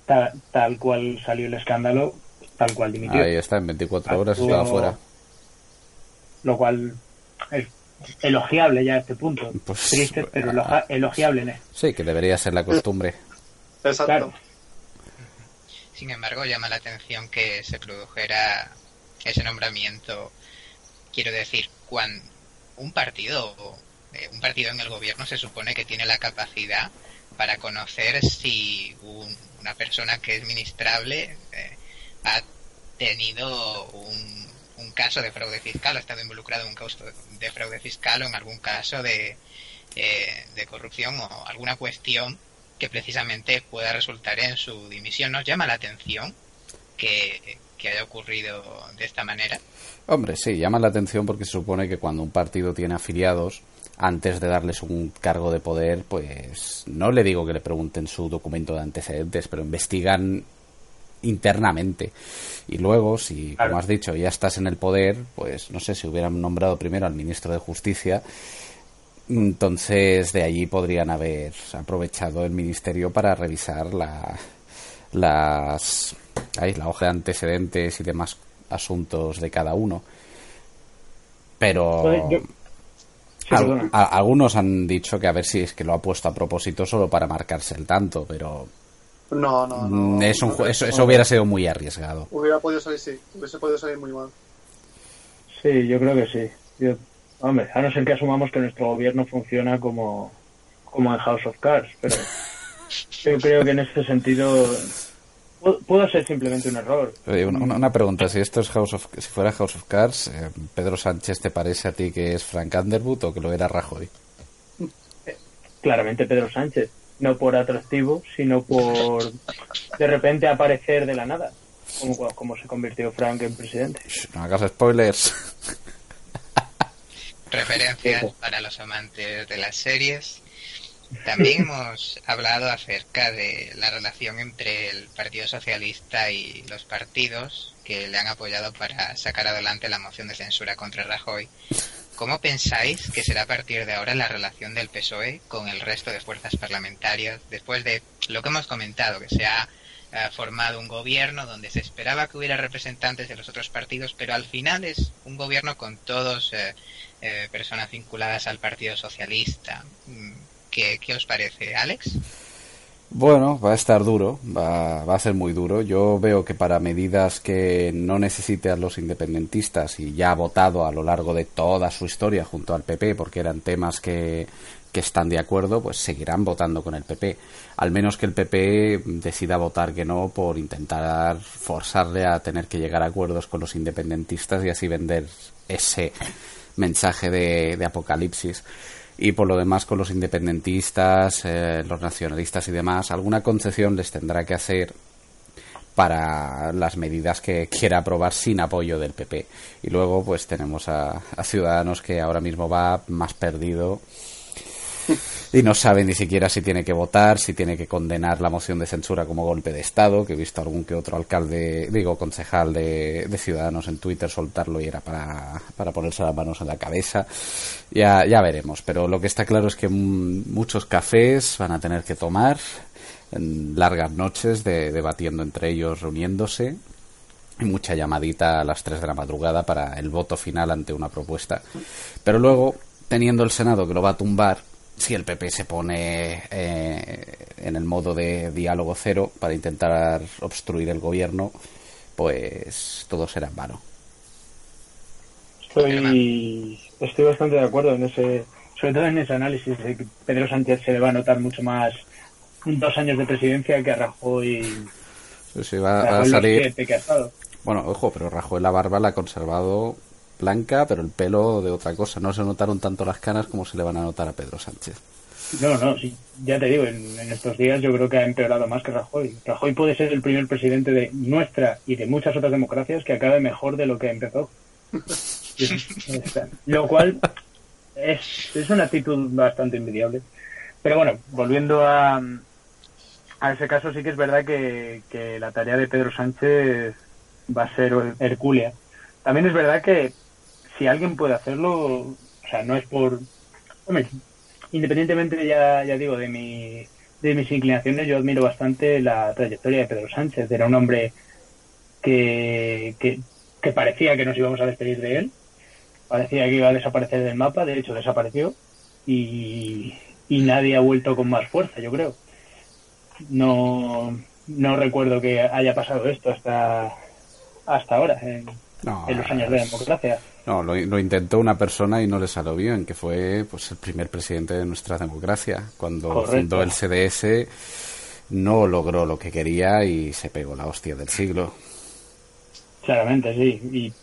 tal cual salió el escándalo, tal cual dimitió. Ahí está, en 24 horas estaba afuera. Lo cual es elogiable ya a este punto. Pues, Triste, pero elogiable. ¿no? Sí, que debería ser la costumbre. Exacto. Sin embargo, llama la atención que se produjera ese nombramiento. Quiero decir, cuando un partido, eh, un partido en el gobierno se supone que tiene la capacidad para conocer si una persona que es ministrable eh, ha tenido un, caso de fraude fiscal, ha estado involucrado en un caso de fraude fiscal o en algún caso de, eh, de corrupción o alguna cuestión que precisamente pueda resultar en su dimisión. ¿Nos llama la atención que, haya ocurrido de esta manera? Hombre, sí, llama la atención porque se supone que cuando un partido tiene afiliados, antes de darles un cargo de poder, pues no le digo que le pregunten su documento de antecedentes, pero investigan internamente. Y luego, si, como has dicho, ya estás en el poder, pues no sé, si hubieran nombrado primero al ministro de Justicia, entonces, de allí podrían haber aprovechado el ministerio para revisar la, las, la hoja de antecedentes y demás asuntos de cada uno. Pero algunos han dicho que a ver si es que lo ha puesto a propósito solo para marcarse el tanto, pero no, no, no. eso, eso, hubiera sido muy arriesgado. Hubiera podido salir, sí. Hubiese podido salir muy mal. Sí, yo creo que sí. Yo Hombre, a no ser que asumamos que nuestro gobierno funciona como, como en House of Cards, pero (laughs) yo creo que en ese sentido puede ser simplemente un error. una, pregunta, si esto es House of, si fuera House of Cards, eh, ¿Pedro Sánchez te parece a ti que es Frank Underwood o que lo era Rajoy? claramente Pedro Sánchez, no por atractivo, sino por de repente aparecer de la nada, como, como se convirtió Frank en presidente. No hagas spoilers. Referencias para los amantes de las series. También (laughs) hemos hablado acerca de la relación entre el Partido Socialista y los partidos que le han apoyado para sacar adelante la moción de censura contra Rajoy. ¿Cómo pensáis que será a partir de ahora la relación del PSOE con el resto de fuerzas parlamentarias después de lo que hemos comentado, que se ha formado un gobierno donde se esperaba que hubiera representantes de los otros partidos, pero al final es un gobierno con todos eh, eh, personas vinculadas al Partido Socialista. Mm, ¿Qué, os parece, Alex? Bueno, va a estar duro, va, va, a ser muy duro. Yo veo que para medidas que no necesiten los independentistas y ya ha votado a lo largo de toda su historia junto al PP, porque eran temas que, que están de acuerdo, pues seguirán votando con el PP. Al menos que el PP decida votar que no por intentar forzarle a tener que llegar a acuerdos con los independentistas y así vender ese mensaje de, apocalipsis. Y por lo demás, con los independentistas, eh, los nacionalistas y demás, alguna concesión les tendrá que hacer para las medidas que quiera aprobar sin apoyo del PP. Y luego, pues tenemos a Ciudadanos que ahora mismo va más perdido (laughs) y no sabe ni siquiera si tiene que votar, si tiene que condenar la moción de censura como golpe de Estado, que he visto algún que otro alcalde, digo, concejal de, Ciudadanos en Twitter soltarlo y era para, para ponerse las manos en la cabeza. Ya, ya veremos, pero lo que está claro es que muchos cafés van a tener que tomar en largas noches de, debatiendo entre ellos, reuniéndose y mucha llamadita a las 3 de la madrugada para el voto final ante una propuesta. Pero luego, teniendo el Senado que lo va a tumbar, si el PP se pone eh, en el modo de diálogo cero para intentar obstruir el gobierno, pues todo será en vano. Estoy, estoy bastante de acuerdo en ese, sobre todo en ese análisis de que Pedro Sánchez se le va a notar mucho más dos años de presidencia que a Rajoy. Se va a salir. Bueno, ojo, pero Rajoy la barba la ha conservado blanca, pero el pelo de otra cosa. No se notaron tanto las canas como se le van a notar a Pedro Sánchez. No, no, sí. Ya te digo, en, estos días yo creo que ha empeorado más que Rajoy. Rajoy puede ser el primer presidente de nuestra y de muchas otras democracias que acabe mejor de lo que empezó. (laughs) lo cual es, es una actitud bastante envidiable. Pero bueno, volviendo a, a ese caso, sí que es verdad que, que la tarea de Pedro Sánchez va a ser hercúlea. También es verdad que si alguien puede hacerlo, o sea, no es por... Hombre, independientemente, ya, ya digo, de, mi, de mis inclinaciones, yo admiro bastante la trayectoria de Pedro Sánchez. Era un hombre que, que, que parecía que nos íbamos a despedir de él, parecía que iba a desaparecer del mapa, de hecho desapareció y, y nadie ha vuelto con más fuerza, yo creo. No, no recuerdo que haya pasado esto hasta, hasta ahora, en, los años de democracia. No, lo, intentó una persona y no le salió bien, que fue pues el primer presidente de nuestra democracia. Cuando fundó el CDS no logró lo que quería y se pegó la hostia del siglo. Claramente, sí.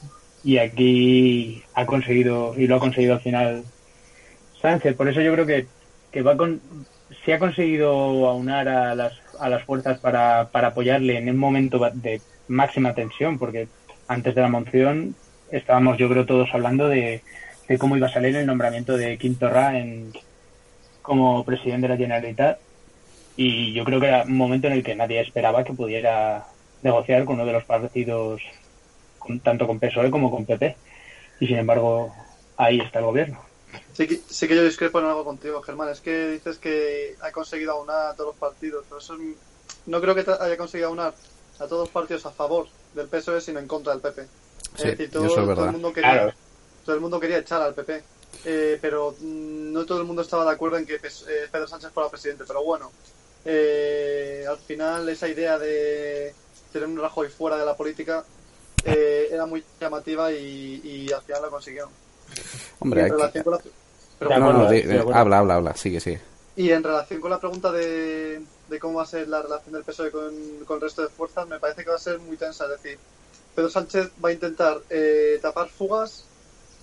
Y, y aquí ha conseguido, y lo ha conseguido al final Sánchez. Por eso yo creo que, que va con, si ha conseguido aunar a las, a las fuerzas para, para apoyarle en un momento de máxima tensión, porque antes de la moción estábamos, yo creo, todos hablando de, cómo iba a salir el nombramiento de Quinto Ra en, como presidente de la Generalitat. Y yo creo que era un momento en el que nadie esperaba que pudiera negociar con uno de los partidos, tanto con PSOE como con PP. Y sin embargo, ahí está el gobierno. Sí que, sí que yo discrepo en algo contigo, Germán. Es que dices que ha conseguido aunar a todos los partidos, pero eso no creo que haya conseguido aunar a todos los partidos a favor del PSOE, sino en contra del PP. Es decir, todo, el mundo quería, todo el mundo quería echar al PP. Eh, pero mm, no todo el mundo estaba de acuerdo en que eh, Pedro Sánchez fuera presidente. Pero bueno, eh, al final esa idea de tener un Rajoy fuera de la política era muy llamativa y, y al final lo consiguieron. Hombre, habla, habla, habla, sigue, sigue. Y en relación con la pregunta de, cómo va a ser la relación del PSOE con, el resto de fuerzas, me parece que va a ser muy tensa. Es decir, Pedro Sánchez va a intentar eh, tapar fugas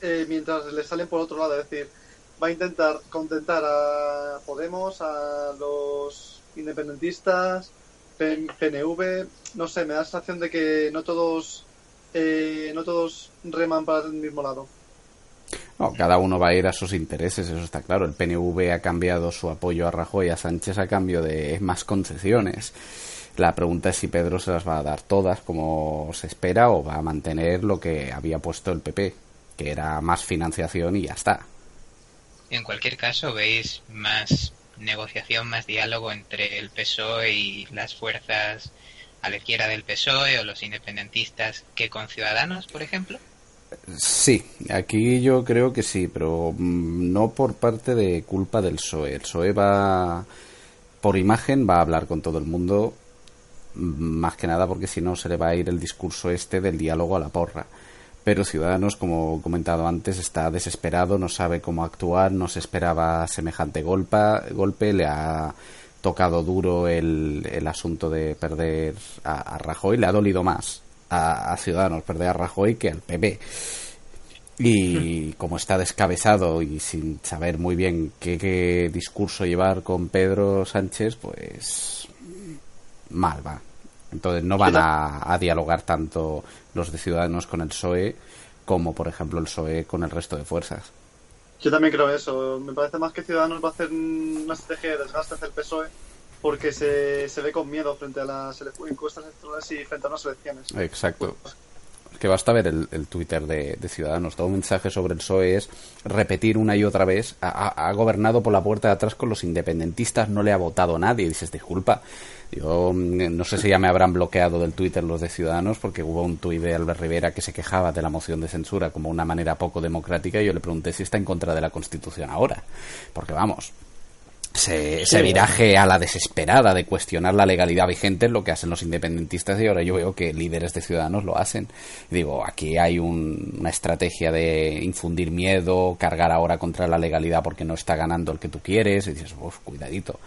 eh, mientras le salen por otro lado. Es decir, va a intentar contentar a Podemos, a los independentistas, PNV. No sé, me da la sensación de que no todos, eh, no todos reman para el mismo lado. No, cada uno va a ir a sus intereses, eso está claro. El PNV ha cambiado su apoyo a Rajoy a Sánchez a cambio de más concesiones. La pregunta es si Pedro se las va a dar todas como se espera o va a mantener lo que había puesto el PP, que era más financiación y ya está. En cualquier caso, veis más negociación, más diálogo entre el PSOE y las fuerzas a la izquierda del PSOE o los independentistas que con Ciudadanos, por ejemplo. Sí, aquí yo creo que sí, pero mm, no por parte de culpa del PSOE. El PSOE va, por imagen, va a hablar con todo el mundo, más que nada porque si no se le va a ir el discurso este del diálogo a la porra. Pero Ciudadanos, como he comentado antes, está desesperado, no sabe cómo actuar, no se esperaba semejante golpe, golpe le ha tocado duro el, el asunto de perder a, a Rajoy, le ha dolido más a, Ciudadanos, perder a Rajoy que al PP. Y como está descabezado y sin saber muy bien qué, discurso llevar con Pedro Sánchez, pues mal va. Entonces no van a, dialogar tanto los de Ciudadanos con el PSOE como, por ejemplo, el PSOE con el resto de fuerzas. Yo también creo eso. Me parece más que Ciudadanos va a hacer una estrategia de desgaste hacia el PSOE porque se, se ve con miedo frente a las encuestas electorales y frente a unas elecciones. Exacto. Que basta ver el, Twitter de, Ciudadanos. Todo un mensaje sobre el PSOE es repetir una y otra vez. Ha, gobernado por la puerta de atrás con los independentistas, no le ha votado nadie. Dices, disculpa. Yo mm, no sé si ya me habrán bloqueado del Twitter los de Ciudadanos porque hubo un tuit de Albert Rivera que se quejaba de la moción de censura como una manera poco democrática y yo le pregunté si está en contra de la Constitución ahora. Porque vamos, ese, viraje a la desesperada de cuestionar la legalidad vigente es lo que hacen los independentistas y ahora yo veo que líderes de ciudadanos lo hacen. digo, aquí hay una estrategia de infundir miedo, cargar ahora contra la legalidad porque no está ganando el que tú quieres y dices, uff, cuidadito.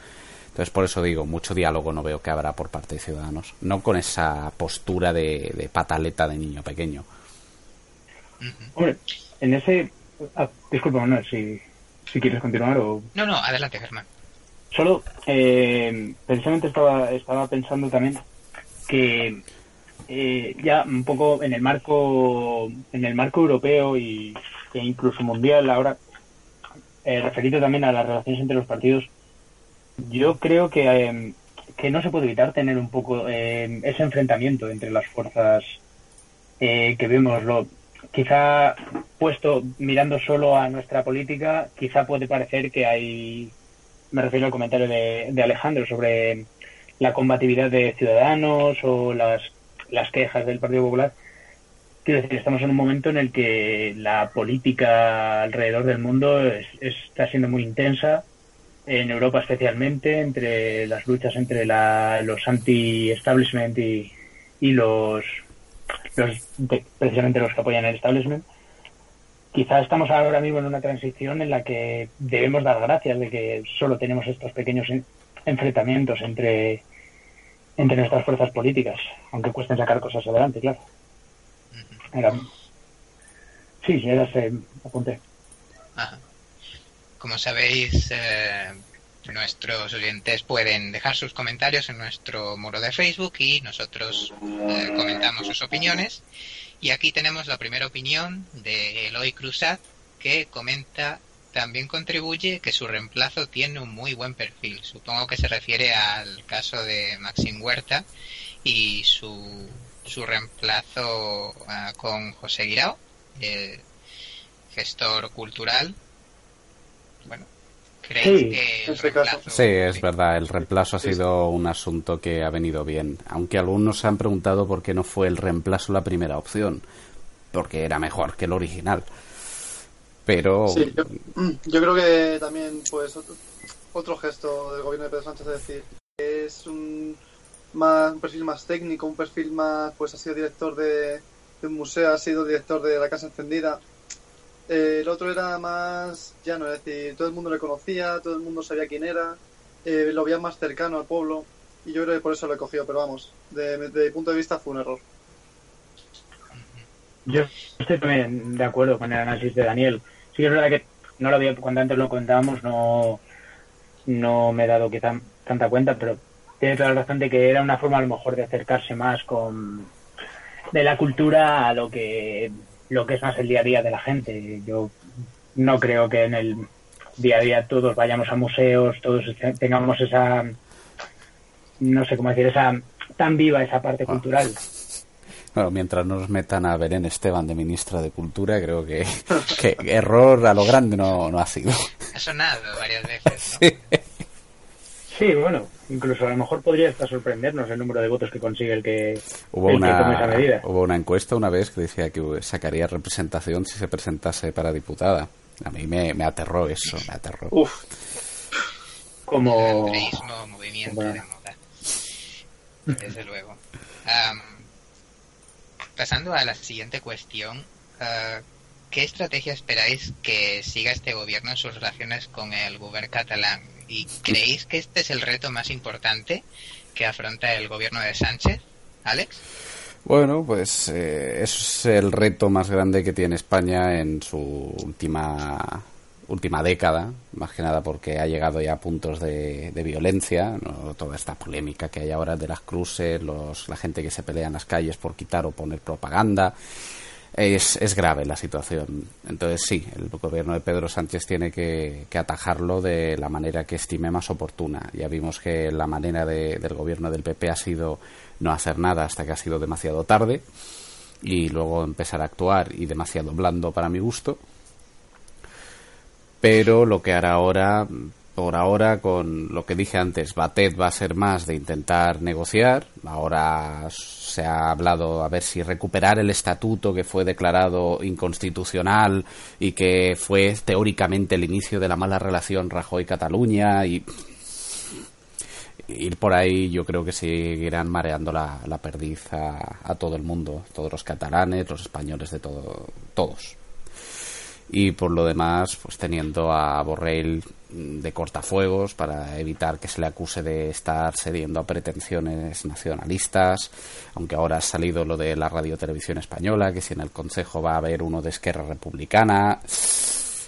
Entonces por eso digo, mucho diálogo no veo que habrá por parte de ciudadanos, no con esa postura de, pataleta de niño pequeño. Hombre, en ese... Ah, disculpa, no, si, si quieres continuar o... No, no, adelante, Germán. Solo, eh, precisamente estaba, estaba pensando también que eh, ya un poco en el marco en el marco europeo y, e incluso mundial ahora eh, referido también a las relaciones entre los partidos yo creo que, eh, que no se puede evitar tener un poco ese enfrentamiento entre las fuerzas que vemos lo quizá puesto mirando solo a nuestra política quizá puede parecer que hay me refiero al comentario de, Alejandro sobre la combatividad de ciudadanos o las, las quejas del Partido Popular. Quiero decir, estamos en un momento en el que la política alrededor del mundo está siendo muy intensa, en Europa especialmente, entre las luchas entre los anti-establishment y, y los, los precisamente los que apoyan el establishment quizá estamos ahora mismo en una transición en la que debemos dar gracias de que solo tenemos estos pequeños enfrentamientos entre, entre nuestras fuerzas políticas, aunque cuesten sacar cosas adelante, claro. Sí, ya se apunté. Como sabéis, eh, nuestros oyentes pueden dejar sus comentarios en nuestro muro de Facebook y nosotros eh, comentamos sus opiniones. Y aquí tenemos la primera opinión de Eloy Cruzat, que comenta también contribuye que su reemplazo tiene un muy buen perfil. Supongo que se refiere al caso de Maxim Huerta y su, su reemplazo ah, con José Guirao, gestor cultural. Bueno, sí, Sí, es verdad, el reemplazo ha sido un asunto que ha venido bien, aunque algunos se han preguntado por qué no fue el reemplazo la primera opción, porque era mejor que el original. Pero... Sí, yo, creo que también, pues, otro, gesto del gobierno de Pedro Sánchez es decir, es un, más, un perfil más técnico, un perfil más, pues ha sido director de, de un museo, ha sido director de la Casa Encendida, eh, el otro era más llano, es decir, todo el mundo le conocía, todo el mundo sabía quién era, eh, lo veía más cercano al pueblo y yo creo que por eso lo he cogido, pero vamos, de, mi punto de vista fue un error. Yo estoy también de acuerdo con el análisis de Daniel. Sí es verdad que no lo había, cuando antes lo comentábamos, no, no me he dado que tanta cuenta, pero tiene toda la razón de que era una forma a lo mejor de acercarse más con de la cultura a lo que lo que es más el día a día de la gente. Yo no creo que en el día a día todos vayamos a museos, todos tengamos esa, no sé cómo decir, esa tan viva esa parte ah. cultural. Bueno, mientras no nos metan a Belén Esteban de ministra de Cultura, creo que, que error a lo grande no, no ha sido. Ha sonado varias veces. (laughs) Sí, bueno, incluso a lo mejor podría hasta sorprendernos el número de votos que consigue el que, hubo una, esa medida. Hubo una encuesta una vez que decía que sacaría representación si se presentase para diputada. A mí me, aterró eso, me aterró. Uf. Como... movimiento de moda. Desde luego. pasando a la siguiente cuestión. Ah, ¿Qué estrategia esperáis que siga este gobierno en sus relaciones con el gobierno catalán? ¿Y creéis que este es el reto más importante que afronta el gobierno de Sánchez, Alex? Bueno, pues eh, es el reto más grande que tiene España en su última última década, más que nada porque ha llegado ya a puntos de, violencia, toda esta polémica que hay ahora de las cruces, los, la gente que se pelea en las calles por quitar o poner propaganda, es, es grave la situación. Entonces sí, el gobierno de Pedro Sánchez tiene que, atajarlo de la manera que estime más oportuna. Ya vimos que la manera del gobierno del PP ha sido no hacer nada hasta que ha sido demasiado tarde. y luego empezar a actuar y demasiado blando para mi gusto. Pero lo que hará ahora, por ahora, con lo que dije antes, Batet va a ser más de intentar negociar. Ahora se ha hablado a ver si recuperar el estatuto que fue declarado inconstitucional y que fue teóricamente el inicio de la mala relación Rajoy-Cataluña y ir por ahí yo creo que seguirán mareando la, perdiz a, a, todo el mundo, todos los catalanes, los españoles, de todo, todos. Y por lo demás, pues teniendo a Borrell de cortafuegos para evitar que se le acuse de estar cediendo a pretensiones nacionalistas, aunque ahora ha salido lo de la radio televisión española, que si en el Consejo va a haber uno de Esquerra Republicana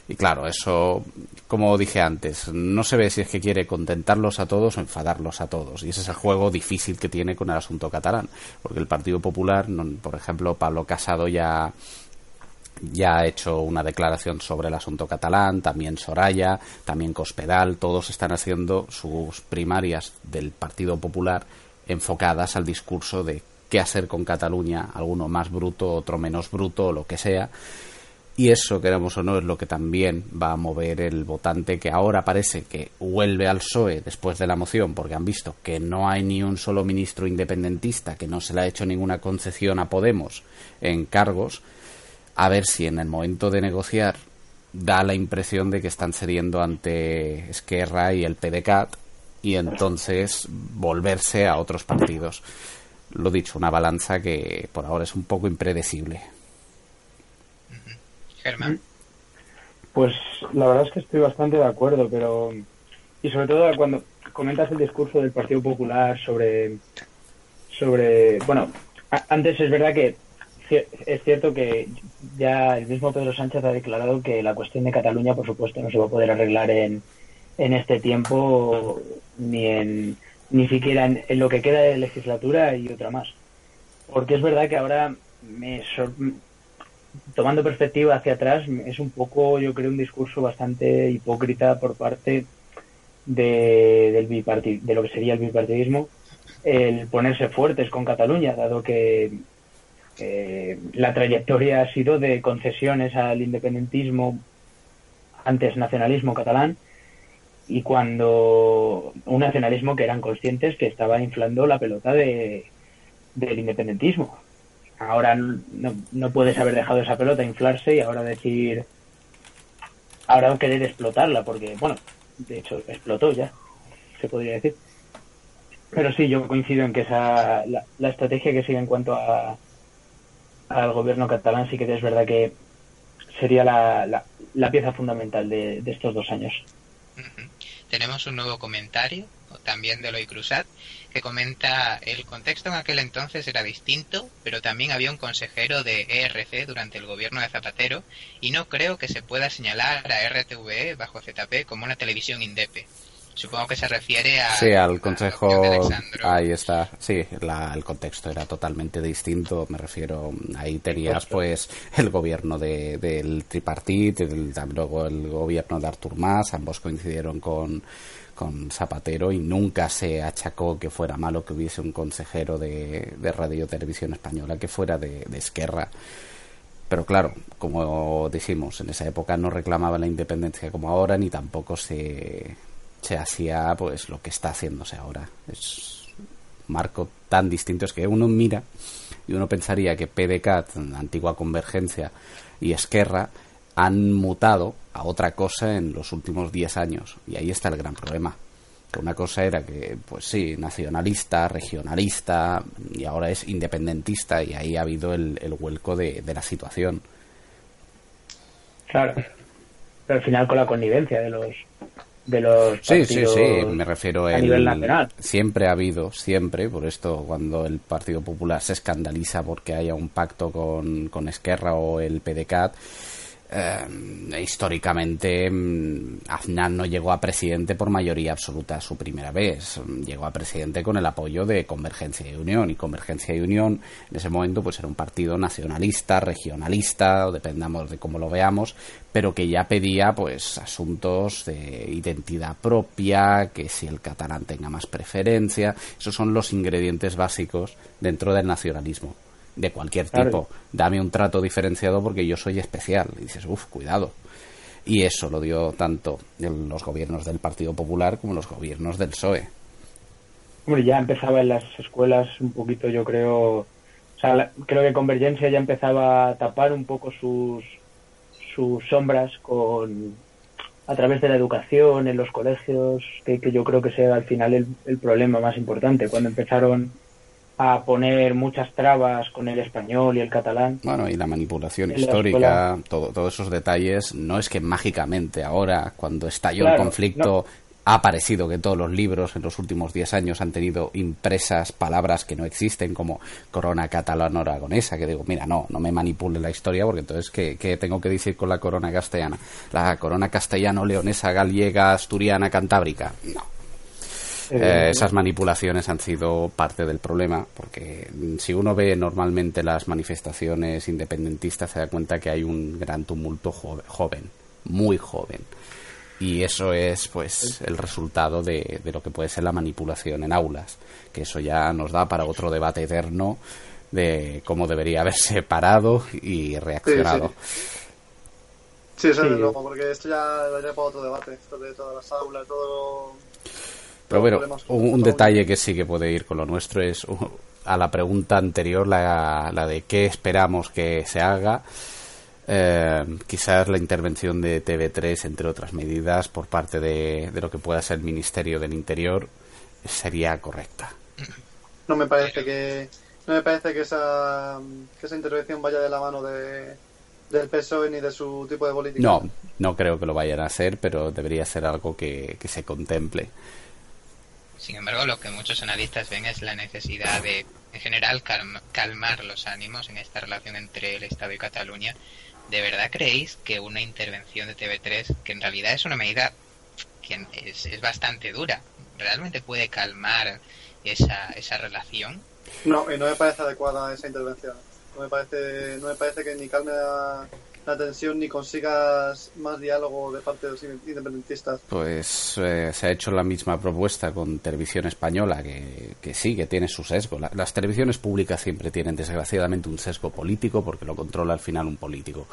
y claro, eso, como dije antes, no se ve si es que quiere contentarlos a todos o enfadarlos a todos. Y ese es el juego difícil que tiene con el asunto catalán. Porque el Partido Popular, por ejemplo, Pablo Casado ya ya ha hecho una declaración sobre el asunto catalán, también Soraya, también Cospedal, todos están haciendo sus primarias del Partido Popular enfocadas al discurso de qué hacer con Cataluña, alguno más bruto, otro menos bruto, lo que sea, y eso, queramos o no, es lo que también va a mover el votante que ahora parece que vuelve al PSOE después de la moción porque han visto que no hay ni un solo ministro independentista, que no se le ha hecho ninguna concesión a Podemos en cargos, a ver si en el momento de negociar da la impresión de que están cediendo ante Esquerra y el PDCAT y entonces volverse a otros partidos. Lo dicho, una balanza que por ahora es un poco impredecible. Germán. Pues la verdad es que estoy bastante de acuerdo, pero. Y sobre todo cuando comentas el discurso del Partido Popular sobre. sobre bueno, antes es verdad que es cierto que ya el mismo Pedro Sánchez ha declarado que la cuestión de Cataluña, por supuesto, no se va a poder arreglar en, en este tiempo ni en ni siquiera en, en lo que queda de legislatura y otra más. Porque es verdad que ahora me, tomando perspectiva hacia atrás, es un poco, yo creo, un discurso bastante hipócrita por parte de, del de lo que sería el bipartidismo, el ponerse fuertes con Cataluña, dado que eh, la trayectoria ha sido de concesiones al independentismo, antes nacionalismo catalán, y cuando un nacionalismo que eran conscientes que estaba inflando la pelota de, del independentismo ahora no, puedes haber dejado esa pelota inflarse y ahora decir, ahora querer explotarla, porque, bueno, de hecho explotó ya, se podría decir. Pero sí, yo coincido en que esa, la, la estrategia que sigue en cuanto a al gobierno catalán sí que es verdad que sería la, la, la pieza fundamental de, de, estos dos años. Tenemos un nuevo comentario, también de Eloy Cruzat, que comenta el contexto en aquel entonces era distinto, pero también había un consejero de ERC durante el gobierno de Zapatero y no creo que se pueda señalar a RTVE bajo ZP como una televisión indepe. Supongo que se refiere a, sí, al consejo. Ahí está. Sí, la, el contexto era totalmente distinto. Me refiero, ahí tenías pues el gobierno de, del tripartite, el, luego el gobierno de Artur Mas, ambos coincidieron con con Zapatero y nunca se achacó que fuera malo que hubiese un consejero de, de radio televisión española que fuera de, de, Esquerra. Pero claro, como decimos, en esa época no reclamaba la independencia como ahora, ni tampoco se, se hacía pues lo que está haciéndose ahora. Es un marco tan distinto, es que uno mira y uno pensaría que PDCAT, antigua convergencia, y Esquerra han mutado a otra cosa en los últimos 10 años. Y ahí está el gran problema. Que una cosa era que, pues sí, nacionalista, regionalista, y ahora es independentista, y ahí ha habido el, el vuelco de, de, la situación. Claro. Pero al final con la connivencia de los de los sí sí sí me refiero a el, nivel nacional. siempre ha habido siempre por esto cuando el Partido Popular se escandaliza porque haya un pacto con, con Esquerra o el PDCAT eh, históricamente Aznar no llegó a presidente por mayoría absoluta su primera vez. Llegó a presidente con el apoyo de Convergencia y Unión. Y Convergencia y Unión en ese momento pues era un partido nacionalista, regionalista, dependamos de cómo lo veamos, pero que ya pedía pues asuntos de identidad propia, que si el catalán tenga más preferencia. Esos son los ingredientes básicos dentro del nacionalismo de cualquier tipo. Dame un trato diferenciado porque yo soy especial. Y dices, uff, cuidado. Y eso lo dio tanto en los gobiernos del Partido Popular como los gobiernos del PSOE. Hombre, ya empezaba en las escuelas un poquito, yo creo. O sea, creo que Convergencia ya empezaba a tapar un poco sus, sus sombras con a través de la educación en los colegios, que, yo creo que sea al final el, el problema más importante. Cuando empezaron a poner muchas trabas con el español y el catalán. Bueno, y la manipulación histórica, todo, todos esos detalles, no es que mágicamente ahora, cuando estalló el conflicto, ha aparecido que todos los libros en los últimos 10 años han tenido impresas palabras que no existen, como corona catalano-aragonesa, que digo, mira, no, no me manipule la historia, porque entonces, ¿qué, ¿qué, tengo que decir con la corona castellana? ¿La corona castellano-leonesa, gallega, asturiana, cantábrica? No. Eh, esas manipulaciones han sido parte del problema, porque si uno ve normalmente las manifestaciones independentistas, se da cuenta que hay un gran tumulto joven, muy joven. Y eso es pues el resultado de, lo que puede ser la manipulación en aulas que eso ya nos da para otro debate eterno de cómo debería haberse parado y reaccionado. Sí, eso es luego porque esto ya daría para otro debate esto de todas las aulas todo pero bueno un, detalle que sí que puede ir con lo nuestro es uh, a la pregunta anterior la, la de qué esperamos que se haga eh, quizás la intervención de TV3, entre otras medidas, por parte de, lo que pueda ser el Ministerio del Interior, sería correcta. No me parece que no me parece que esa, que esa intervención vaya de la mano de, del PSOE ni de su tipo de política. No, no creo que lo vayan a hacer, pero debería ser algo que, que se contemple. Sin embargo, lo que muchos analistas ven es la necesidad de, en general, calmar los ánimos en esta relación entre el Estado y Cataluña ¿de verdad creéis que una intervención de TV3, que en realidad es una medida que es, bastante dura, realmente puede calmar esa, esa relación? No, y no me parece adecuada esa intervención. No me parece, no me parece que ni calme la, la tensión ni consigas más diálogo de parte de los independentistas. Pues eh, se ha hecho la misma propuesta con Televisión Española, que, que sí, que tiene su sesgo. las televisiones públicas siempre tienen, desgraciadamente, un sesgo político porque lo controla al final un político.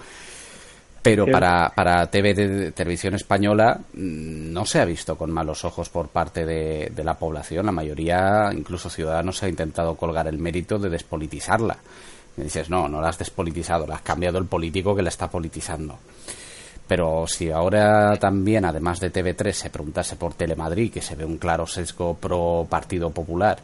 Pero para, para TV Televisión Española mm, no se ha visto con malos ojos por parte de, de la población. La mayoría, incluso Ciudadanos, ha intentado colgar el mérito de despolitizarla dices, no, no la has despolitizado, la has cambiado el político que la está politizando. Pero si ahora también, además de TV3, se preguntase por Telemadrid, que se ve un claro sesgo pro Partido Popular,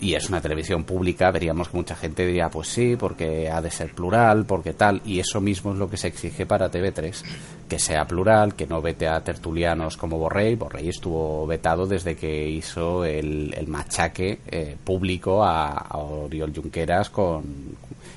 y es una televisión pública, veríamos que mucha gente diría, pues sí, porque ha de ser plural, porque tal, y eso mismo es lo que se exige para TV3, que sea plural, que no vete a tertulianos como Borrell. Borrell estuvo vetado desde que hizo el, machaque eh, público a, a Oriol Junqueras con,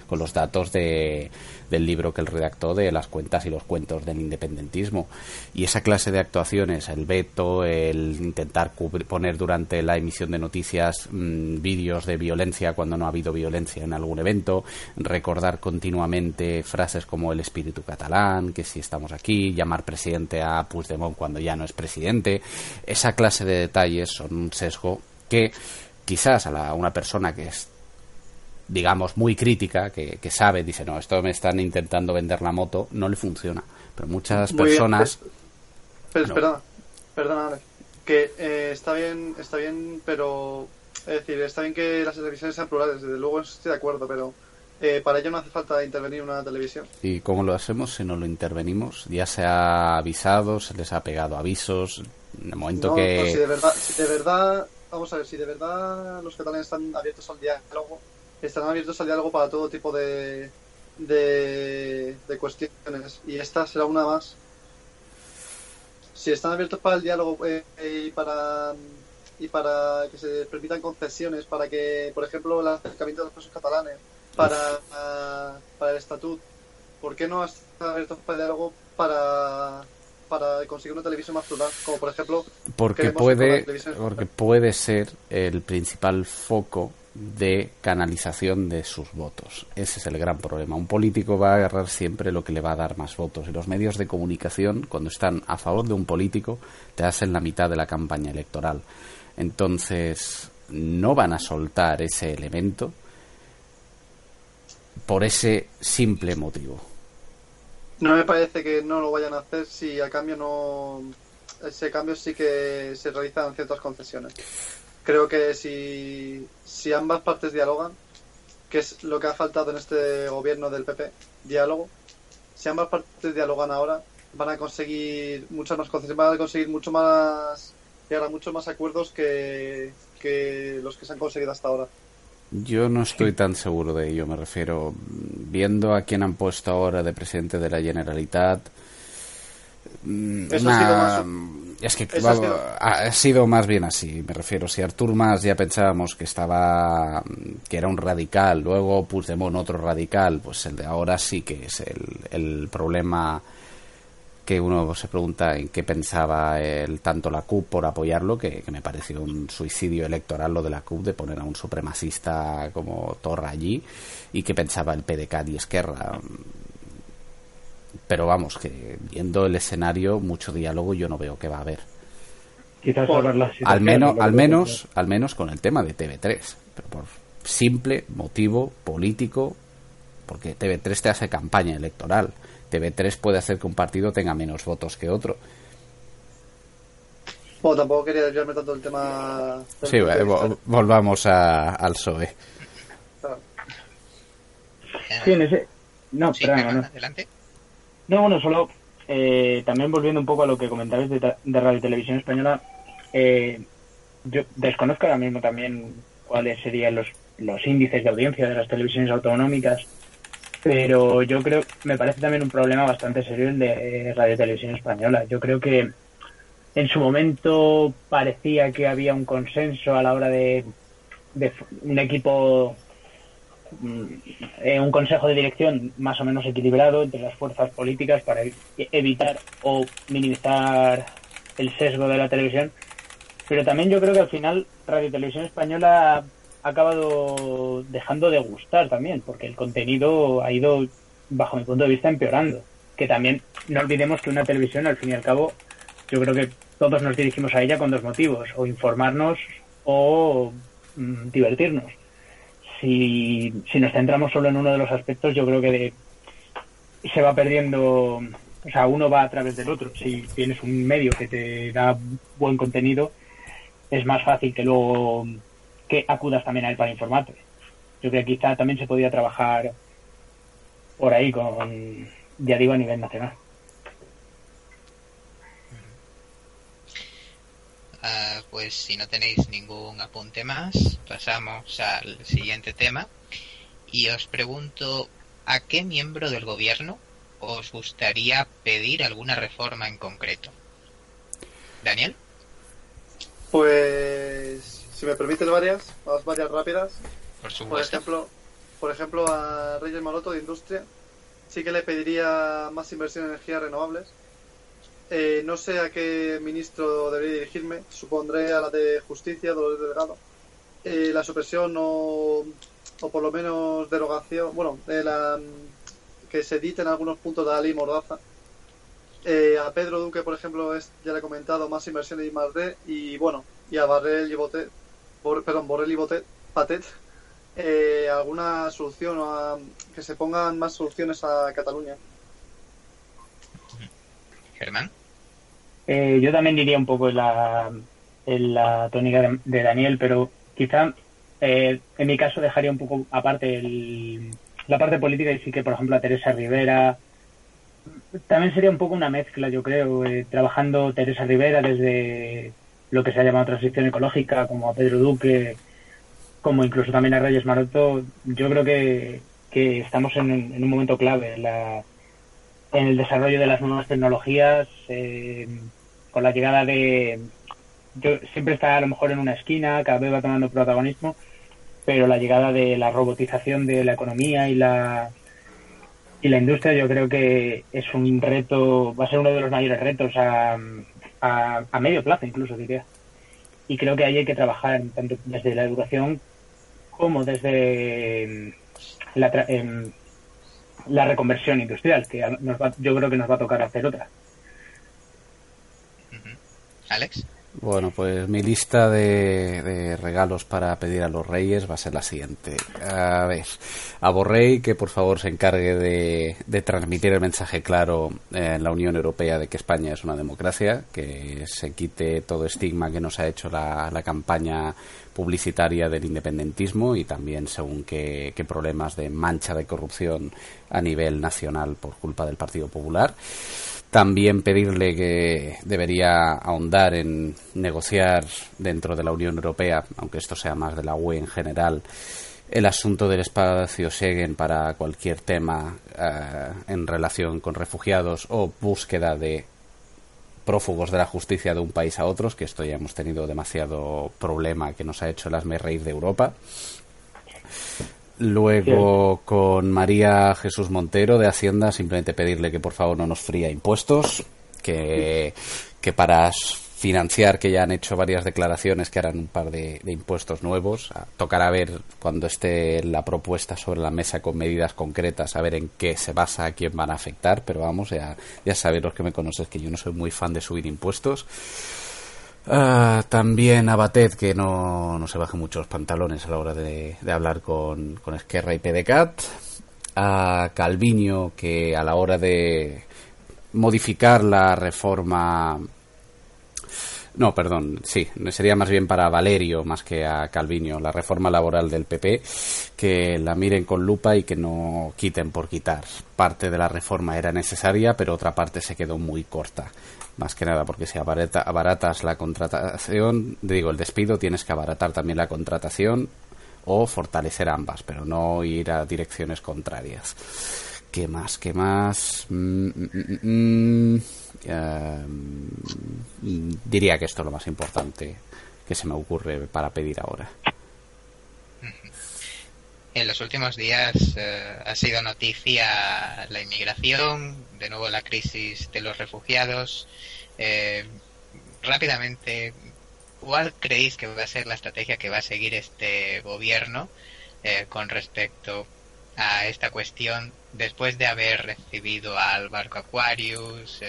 con los datos de, del libro que él redactó de las cuentas y los cuentos del independentismo. Y esa clase de actuaciones, el veto, el intentar poner durante la emisión de noticias mm, vídeos de violencia cuando no ha habido violencia en algún evento, recordar continuamente frases como el espíritu catalán, que si estamos aquí, llamar presidente a Puigdemont cuando ya no es presidente, esa clase de detalles son un sesgo que quizás a una persona que es digamos, muy crítica, que, que, sabe, dice, no, esto me están intentando vender la moto, no le funciona. Pero muchas personas... Pero, perdona, perdona, que eh, está bien, está bien, pero... Es decir, está bien que las televisiones sean plurales, desde luego estoy de acuerdo, pero eh, para ello no hace falta intervenir una televisión. ¿Y cómo lo hacemos si no lo intervenimos? Ya se ha avisado, se les ha pegado avisos, en el momento que... si, de verdad, si de verdad, vamos a ver, si de verdad los catalanes están abiertos al diálogo, estarán abiertos al diálogo para todo tipo de, de, cuestiones y esta será una más. Si están abiertos para el diálogo eh, y para y para que se permitan concesiones para que, por ejemplo, el acercamiento de los presos catalanes para, para el estatut, ¿por qué no están abiertos para el diálogo para para conseguir una televisión más plural, como por ejemplo porque puede porque puede ser el principal foco de canalización de sus votos. Ese es el gran problema. Un político va a agarrar siempre lo que le va a dar más votos. Y los medios de comunicación, cuando están a favor de un político, te hacen la mitad de la campaña electoral. Entonces, no van a soltar ese elemento por ese simple motivo. No me parece que no lo vayan a hacer si a cambio no. Ese cambio sí que se realizan ciertas concesiones. Creo que si, si ambas partes dialogan, que es lo que ha faltado en este gobierno del PP, diálogo, si ambas partes dialogan ahora, van a conseguir muchas más concesiones, van a conseguir mucho más, llegar a muchos más acuerdos que, que los que se han conseguido hasta ahora. Yo no estoy tan seguro de ello, me refiero. Viendo a quién han puesto ahora de presidente de la Generalitat. mm, Eso ha sido más- Es que sido- ha sido más bien así, me refiero. Si Artur Mas ya pensábamos que estaba. que era un radical, luego Puigdemont otro radical, pues el de ahora sí que es el, el problema que uno se pregunta en qué pensaba el, tanto la CUP por apoyarlo, que, que me pareció un suicidio electoral lo de la CUP de poner a un supremacista como Torra allí y qué pensaba el PDCAT y Esquerra. Pero vamos, que viendo el escenario, mucho diálogo yo no veo que va a haber. Quizás Por- la Al situación, menos, al menos, al menos con el tema de TV3, pero por simple motivo político, porque TV3 te hace campaña electoral. TV3 puede hacer que un partido tenga menos votos que otro. Bueno, tampoco quería desviarme tanto del tema. del Sí, de eh, volvamos a- al PSOE. Sí, en ese... No, Sí, Germán, no. adelante. No, bueno, solo eh, también volviendo un poco a lo que comentabais de, de Radio y Televisión Española, eh, yo desconozco ahora mismo también cuáles serían los, los índices de audiencia de las televisiones autonómicas, pero yo creo, me parece también un problema bastante serio el de Radio y Televisión Española. Yo creo que en su momento parecía que había un consenso a la hora de, de un equipo un consejo de dirección más o menos equilibrado entre las fuerzas políticas para e- evitar o minimizar el sesgo de la televisión. Pero también yo creo que al final Radio Televisión Española ha acabado dejando de gustar también, porque el contenido ha ido, bajo mi punto de vista, empeorando. Que también no olvidemos que una televisión, al fin y al cabo, yo creo que todos nos dirigimos a ella con dos motivos, o informarnos o mm, divertirnos si, si nos centramos solo en uno de los aspectos, yo creo que de- se va perdiendo, o sea, uno va a través del otro. Si tienes un medio que te da buen contenido, es más fácil que luego que acudas también a él para informarte. Yo creo que quizá también se podría trabajar por ahí con, ya digo, a nivel nacional. Ah, pues si no tenéis ningún apunte más, pasamos al siguiente tema. Y os pregunto, ¿a qué miembro del gobierno os gustaría pedir alguna reforma en concreto? Daniel, Pues, si me permites varias, varias rápidas. por Por supuesto. ejemplo, por ejemplo a Reyes Maloto de Industria, sí que le pediría más inversión en energías renovables. Eh, no sé a qué ministro debería dirigirme, supondré a la de Justicia, Dolores Delgado. Eh, la supresión o, o por lo menos derogación, bueno, de la, que se editen algunos puntos de la ley Mordaza. Eh, a Pedro Duque, por ejemplo, es, ya le he comentado, más inversión en I+D y bueno, y a Barrel y Botet, perdón, Borrell y Botet, Patet, eh, alguna solución a- que se pongan más soluciones a Cataluña. Germán, Eh, yo también diría un poco en la, en la tónica de, Daniel, pero quizá eh, en mi caso dejaría un poco aparte el- la parte política y sí que, por ejemplo, a Teresa Rivera. También sería un poco una mezcla, yo creo, eh, trabajando Teresa Rivera desde lo que se ha llamado transición ecológica, como a Pedro Duque, como incluso también a Reyes Maroto. Yo creo que, que estamos en, en un momento clave la, en el desarrollo de las nuevas tecnologías, eh, con la llegada de... Yo siempre está a lo mejor en una esquina, cada vez va tomando protagonismo, pero la llegada de la robotización de la economía y la y la industria yo creo que es un reto, va a ser uno de los mayores retos a, a, a medio plazo incluso diría. Y creo que ahí hay que trabajar tanto desde la educación como desde la, tra- em, la reconversión industrial, que a- nos va- yo creo que nos va a tocar hacer otra. Alex, Bueno, pues mi lista de, regalos para pedir a los reyes va a ser la siguiente. A ver, a Borrell que por favor se encargue de, transmitir el mensaje claro en la Unión Europea de que España es una democracia, que se quite todo estigma que nos ha hecho la, campaña publicitaria del independentismo y también según qué, problemas de mancha de corrupción a nivel nacional por culpa del Partido Popular. También pedirle que debería ahondar en negociar dentro de la Unión Europea, aunque esto sea más de la UE en general, el asunto del espacio Schengen para cualquier tema eh, en relación con refugiados o búsqueda de prófugos de la justicia de un país a otros, que esto ya hemos tenido demasiado problema que nos ha hecho el asme raíz de Europa. Luego con María Jesús Montero de Hacienda, simplemente pedirle que por favor no nos fría impuestos, que, que para financiar, que ya han hecho varias declaraciones que harán un par de, impuestos nuevos. Ah, tocará ver cuando esté la propuesta sobre la mesa con medidas concretas, a ver en qué se basa, a quién van a afectar, pero vamos, ya, ya sabéis los que me conoces que yo no soy muy fan de subir impuestos. Ah, también a Batet, que no, no, se baje mucho los pantalones a la hora de, hablar con, con, Esquerra y PDCAT. A Calviño, que a la hora de modificar la reforma. No, perdón, sí, sería más bien para Valerio más que a Calviño, la reforma laboral del PP, que la miren con lupa y que no quiten por quitar. Parte de la reforma era necesaria, pero otra parte se quedó muy corta más que nada porque si abaratas la contratación, digo, el despido, tienes que abaratar también la contratación o fortalecer ambas, pero no ir a direcciones contrarias. ¿Qué más? ¿Qué más? Mm, mm, mm, em, diría que esto es lo más importante que se me ocurre para pedir ahora. En los últimos días eh, ha sido noticia la inmigración, de nuevo la crisis de los refugiados. Eh, rápidamente, ¿cuál creéis que va a ser la estrategia que va a seguir este gobierno eh, con respecto a esta cuestión después de haber recibido al barco Aquarius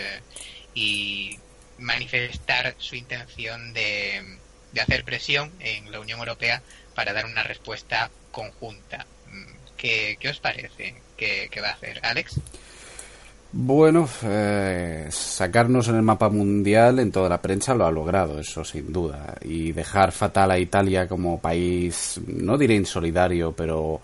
y manifestar su intención de, de hacer presión en la Unión Europea para dar una respuesta conjunta. ¿Qué, qué os parece que, va a hacer Alex? Bueno, eh, sacarnos en el mapa mundial en toda la prensa lo ha logrado, eso sin duda. Y dejar fatal a Italia como país, no diré insolidario, pero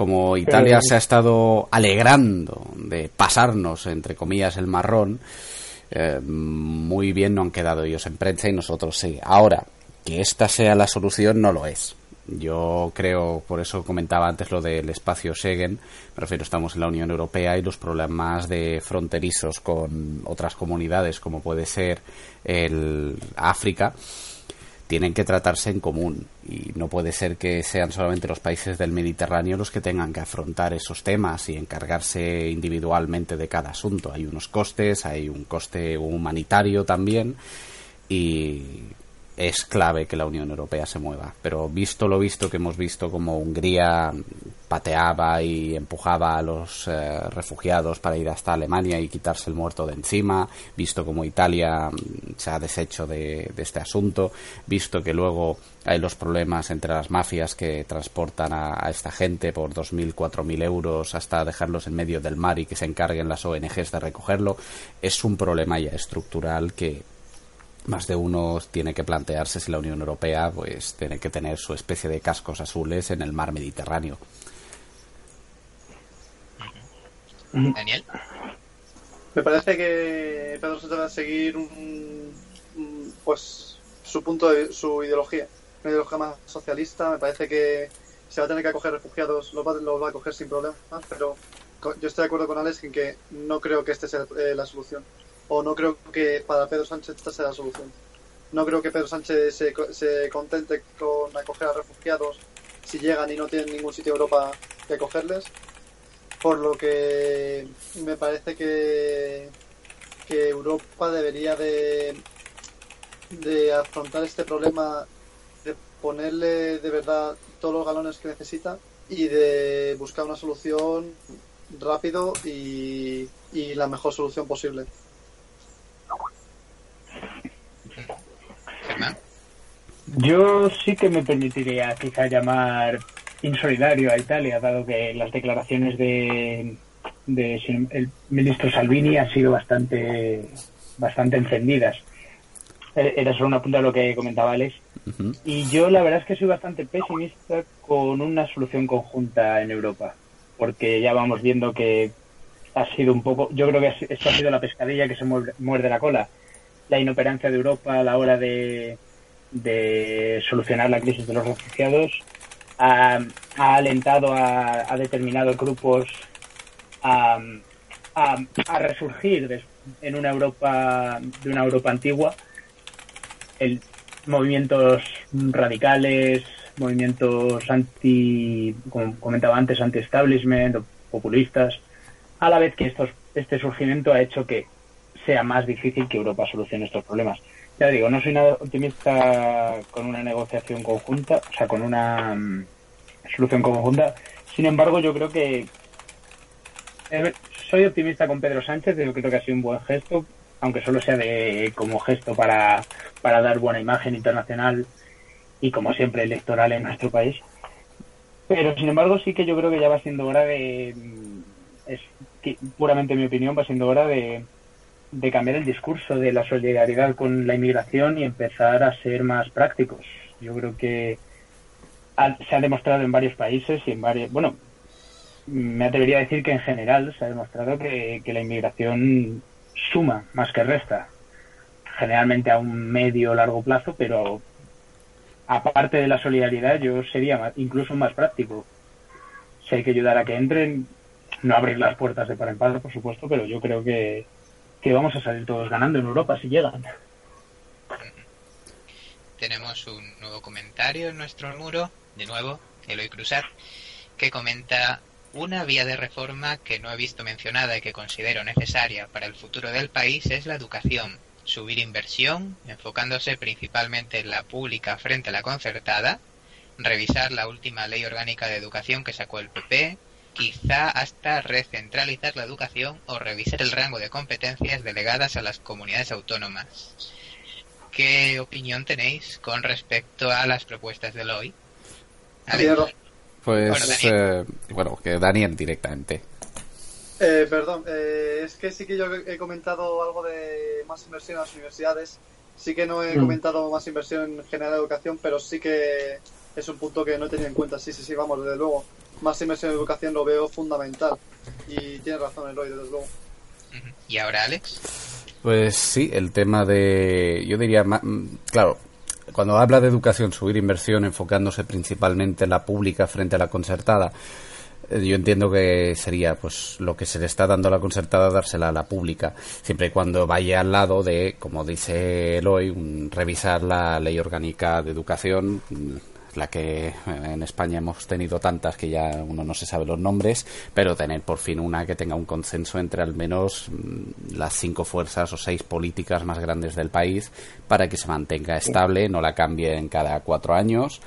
como Italia se ha estado alegrando de pasarnos, entre comillas, el marrón, eh, muy bien no han quedado ellos en prensa y nosotros sí. Ahora, que esta sea la solución no lo es. Yo creo, por eso comentaba antes lo del espacio Schengen, me refiero, estamos en la Unión Europea y los problemas de fronterizos con otras comunidades, como puede ser el África, tienen que tratarse en común y no puede ser que sean solamente los países del Mediterráneo los que tengan que afrontar esos temas y encargarse individualmente de cada asunto. Hay unos costes, hay un coste humanitario también y es clave que la Unión Europea se mueva. Pero visto lo visto que hemos visto como Hungría pateaba y empujaba a los eh, refugiados para ir hasta Alemania y quitarse el muerto de encima, visto como Italia mm, se ha deshecho de, este asunto, visto que luego hay los problemas entre las mafias que transportan a, a esta gente por 2.000, 4.000 euros hasta dejarlos en medio del mar y que se encarguen las ONGs de recogerlo, es un problema ya estructural que más de uno tiene que plantearse si la Unión Europea pues tiene que tener su especie de cascos azules en el mar Mediterráneo. Daniel. Me parece que Pedro se va a seguir pues su punto de su ideología, una ideología más socialista. Me parece que se va a tener que acoger refugiados, los va, va a acoger sin problemas, pero yo estoy de acuerdo con Alex en que no creo que esta sea eh, la solución o no creo que para Pedro Sánchez esta sea la solución. No creo que Pedro Sánchez se, se contente con acoger a refugiados si llegan y no tienen ningún sitio en Europa que acogerles. Por lo que me parece que, que Europa debería de, de afrontar este problema, de ponerle de verdad todos los galones que necesita y de buscar una solución rápido y, y la mejor solución posible. Yo sí que me permitiría quizá llamar insolidario a Italia, dado que las declaraciones de, el ministro Salvini han sido bastante, bastante encendidas. Eh, era solo una punta de lo que comentaba Alex. Y yo la verdad es que soy bastante pesimista con una solución conjunta en Europa, porque ya vamos viendo que ha sido un poco, yo creo que esto ha sido la pescadilla que se muerde la cola. La inoperancia de Europa a la hora de, de solucionar la crisis de los refugiados ha, alentado a, determinados grupos a, a, resurgir en una Europa de una Europa antigua. El movimientos radicales movimientos anti como comentaba antes anti establishment populistas a la vez que estos, este surgimiento ha hecho que sea más difícil que Europa solucione estos problemas ya digo, no soy nada optimista con una negociación conjunta, o sea, con una mm, solución conjunta. Sin embargo, yo creo que soy optimista con Pedro Sánchez, yo creo que ha sido un buen gesto, aunque solo sea de como gesto para, para dar buena imagen internacional y como siempre electoral en nuestro país. Pero sin embargo sí que yo creo que ya va siendo hora de, mm, es puramente mi opinión, va siendo hora de, de cambiar el discurso de la solidaridad con la inmigración y empezar a ser más prácticos. Yo creo que se ha demostrado en varios países y en varios, bueno, me atrevería a decir que en general se ha demostrado que, la inmigración suma más que resta, generalmente a un medio o largo plazo, pero aparte de la solidaridad yo sería incluso más práctico. Si hay que ayudar a que entren, no abrir las puertas de par en par, por supuesto, pero yo creo que, que vamos a salir todos ganando en Europa si llegan. Tenemos un nuevo comentario en nuestro muro, de nuevo, Eloy Cruzat, que comenta una vía de reforma que no he visto mencionada y que considero necesaria para el futuro del país es la educación. Subir inversión, enfocándose principalmente en la pública frente a la concertada, revisar la última ley orgánica de educación que sacó el PP, quizá hasta recentralizar la educación o revisar el rango de competencias delegadas a las comunidades autónomas. ¿Qué opinión tenéis con respecto a las propuestas de hoy? Pues, bueno, que Daniel directamente. Eh, perdón, eh, es que sí que yo he comentado algo de más inversión en las universidades. Sí que no he mm. comentado más inversión en general de educación, pero sí que es un punto que no he tenido en cuenta. Sí, sí, sí, vamos, desde luego más inversión en educación lo veo fundamental. Y tiene razón Eloy, desde luego. ¿Y ahora, Alex? Pues sí, el tema de. Yo diría, mm, claro, cuando habla de educación, subir inversión enfocándose principalmente en la pública frente a la concertada, eh, yo entiendo que sería pues lo que se le está dando a la concertada dársela a la pública siempre y cuando vaya al lado de como dice Eloy revisar la ley orgánica de educación la que en España hemos tenido tantas que ya uno no se sabe los nombres, pero tener por fin una que tenga un consenso entre al menos mm, las cinco fuerzas o seis políticas más grandes del país para que se mantenga estable, no la cambie en cada cuatro años.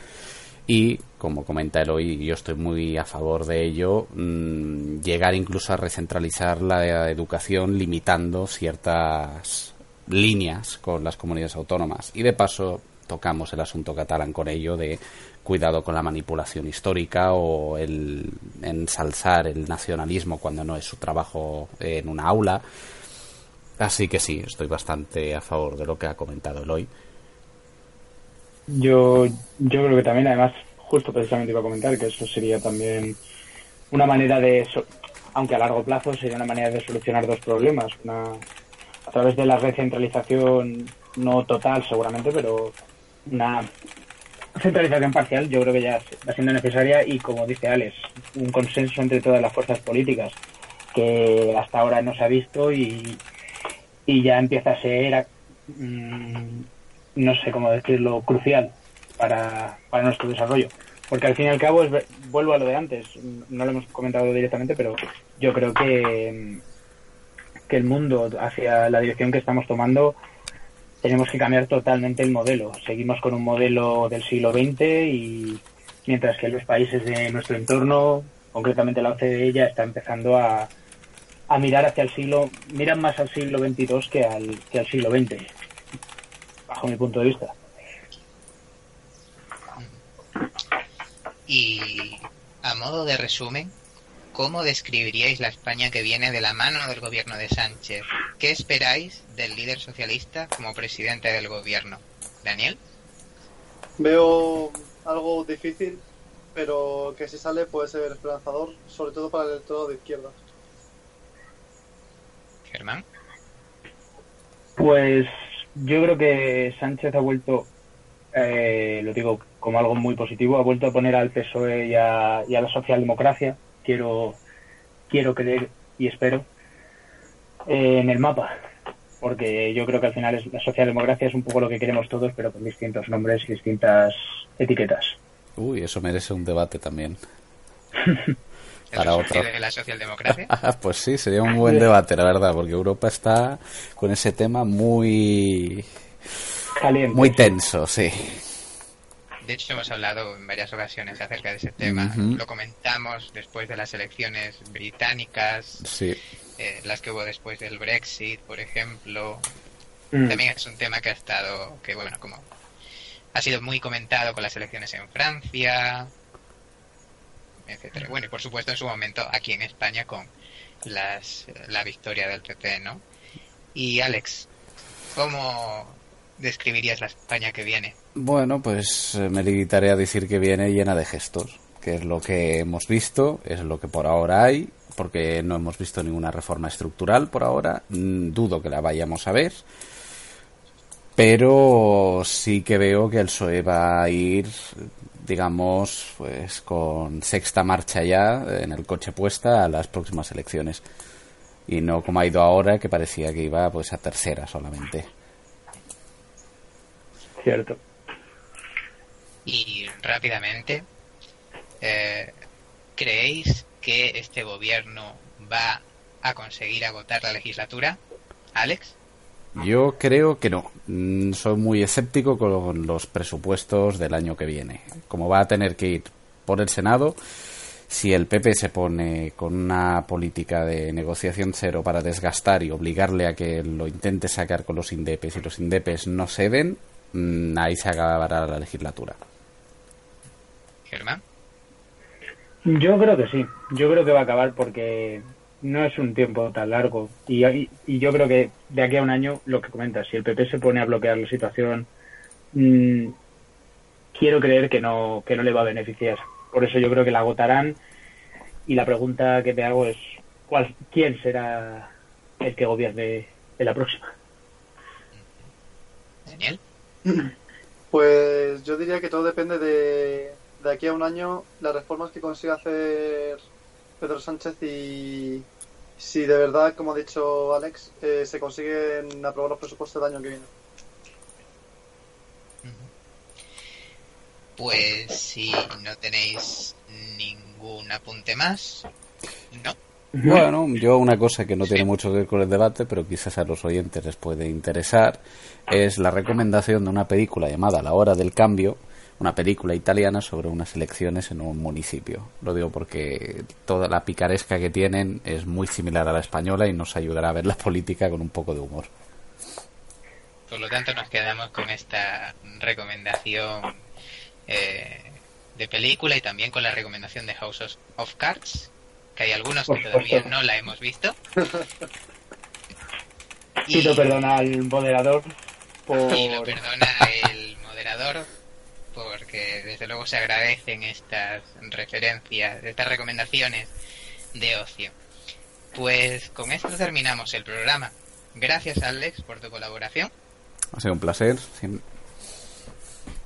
Y, como comenta Eloy, yo estoy muy a favor de ello, mm, llegar incluso a recentralizar la educación limitando ciertas líneas con las comunidades autónomas. Y de paso tocamos el asunto catalán con ello de cuidado con la manipulación histórica o el ensalzar el nacionalismo cuando no es su trabajo en una aula. Así que sí, estoy bastante a favor de lo que ha comentado Eloy. Yo, yo creo que también, además, justo precisamente iba a comentar que eso sería también una manera de, aunque a largo plazo sería una manera de solucionar dos problemas. Una, a través de la recentralización, no total seguramente, pero una centralización parcial yo creo que ya va siendo necesaria y como dice Alex, un consenso entre todas las fuerzas políticas que hasta ahora no se ha visto y, y ya empieza a ser, mm, no sé cómo decirlo, crucial para, para nuestro desarrollo. Porque al fin y al cabo, es, vuelvo a lo de antes, no lo hemos comentado directamente, pero yo creo que, que el mundo hacia la dirección que estamos tomando tenemos que cambiar totalmente el modelo. Seguimos con un modelo del siglo XX y mientras que los países de nuestro entorno, concretamente la OCDE, ya está empezando a, a mirar hacia el siglo, miran más al siglo XXII que al, que al siglo XX, bajo mi punto de vista. Y a modo de resumen, ¿cómo describiríais la España que viene de la mano del gobierno de Sánchez? ¿Qué esperáis del líder socialista como presidente del gobierno? Daniel. Veo algo difícil, pero que si sale puede ser esperanzador, sobre todo para el electorado de izquierda. Germán. Pues yo creo que Sánchez ha vuelto, eh, lo digo como algo muy positivo, ha vuelto a poner al PSOE y a, y a la socialdemocracia, quiero, quiero creer y espero, eh, en el mapa. Porque yo creo que al final es, la socialdemocracia es un poco lo que queremos todos, pero con distintos nombres y distintas etiquetas. Uy, eso merece un debate también. (laughs) ¿El Para otro. de la socialdemocracia? (laughs) Ah, pues sí, sería un buen debate, la verdad, porque Europa está con ese tema muy Caliente. muy tenso, sí. De hecho, hemos hablado en varias ocasiones acerca de ese tema. Lo comentamos después de las elecciones británicas, Sí. eh, las que hubo después del Brexit, por ejemplo. Mm. También es un tema que ha estado, que bueno, como ha sido muy comentado con las elecciones en Francia, etcétera. Bueno, y por supuesto en su momento aquí en España con las, la victoria del PP, ¿no? Y Alex, ¿cómo describirías la España que viene? Bueno, pues eh, me limitaré a decir que viene llena de gestos, que es lo que hemos visto, es lo que por ahora hay, porque no hemos visto ninguna reforma estructural por ahora, mm, dudo que la vayamos a ver, pero sí que veo que el PSOE va a ir, digamos, pues con sexta marcha ya en el coche puesta a las próximas elecciones. Y no como ha ido ahora, que parecía que iba pues a tercera solamente. Cierto. Y rápidamente, eh, ¿creéis que este gobierno va a conseguir agotar la legislatura? Alex, Yo creo que no. Mm, Soy muy escéptico con los presupuestos del año que viene. Como va a tener que ir por el Senado, si el PP se pone con una política de negociación cero para desgastar y obligarle a que lo intente sacar con los indepes y los indepes no ceden, mm, ahí se acabará la legislatura. Germán, Yo creo que sí. Yo creo que va a acabar porque no es un tiempo tan largo. Y, y- y yo creo que de aquí a un año, lo que comentas, si el PP se pone a bloquear la situación, mm, quiero creer que no, que no le va a beneficiar. Por eso yo creo que la agotarán. Y la pregunta que te hago es, ¿cuál, ¿quién será el que gobierne en la próxima? Daniel, Pues yo diría que todo depende de, de aquí a un año las reformas que consiga hacer Pedro Sánchez y si de verdad, como ha dicho Alex, eh, se consiguen aprobar los presupuestos del año que viene. pues si no tenéis ningún apunte más, no. Bueno, yo una cosa que no tiene mucho que ver con el debate, pero quizás a los oyentes les puede interesar, es la recomendación de una película llamada La Hora del Cambio, una película italiana sobre unas elecciones en un municipio. Lo digo porque toda la picaresca que tienen es muy similar a la española y nos ayudará a ver la política con un poco de humor. Por lo tanto, nos quedamos con esta recomendación eh, de película y también con la recomendación de House of- of Cards, que hay algunos que todavía no la hemos visto. Pido perdón al moderador por... Y lo perdona el moderador porque desde luego se agradecen estas referencias, estas recomendaciones de ocio. Pues con esto terminamos el programa. Gracias Alex por tu colaboración. Ha sido un placer.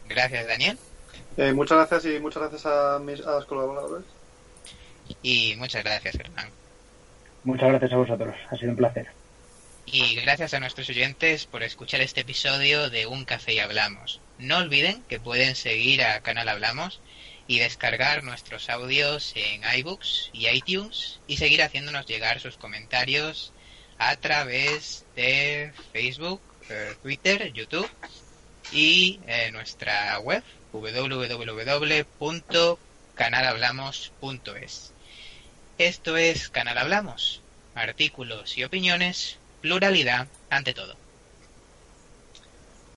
Gracias Daniel. Eh, muchas gracias y muchas gracias a, mis, a los colaboradores. Y muchas gracias Germán. Muchas gracias a vosotros. Ha sido un placer. Y gracias a nuestros oyentes por escuchar este episodio de Un Café y Hablamos. No olviden que pueden seguir a Canal Hablamos y descargar nuestros audios en iBooks y iTunes y seguir haciéndonos llegar sus comentarios a través de Facebook, eh, Twitter, YouTube y eh, nuestra web www.canalhablamos.es. Esto es Canal Hablamos, artículos y opiniones, pluralidad ante todo.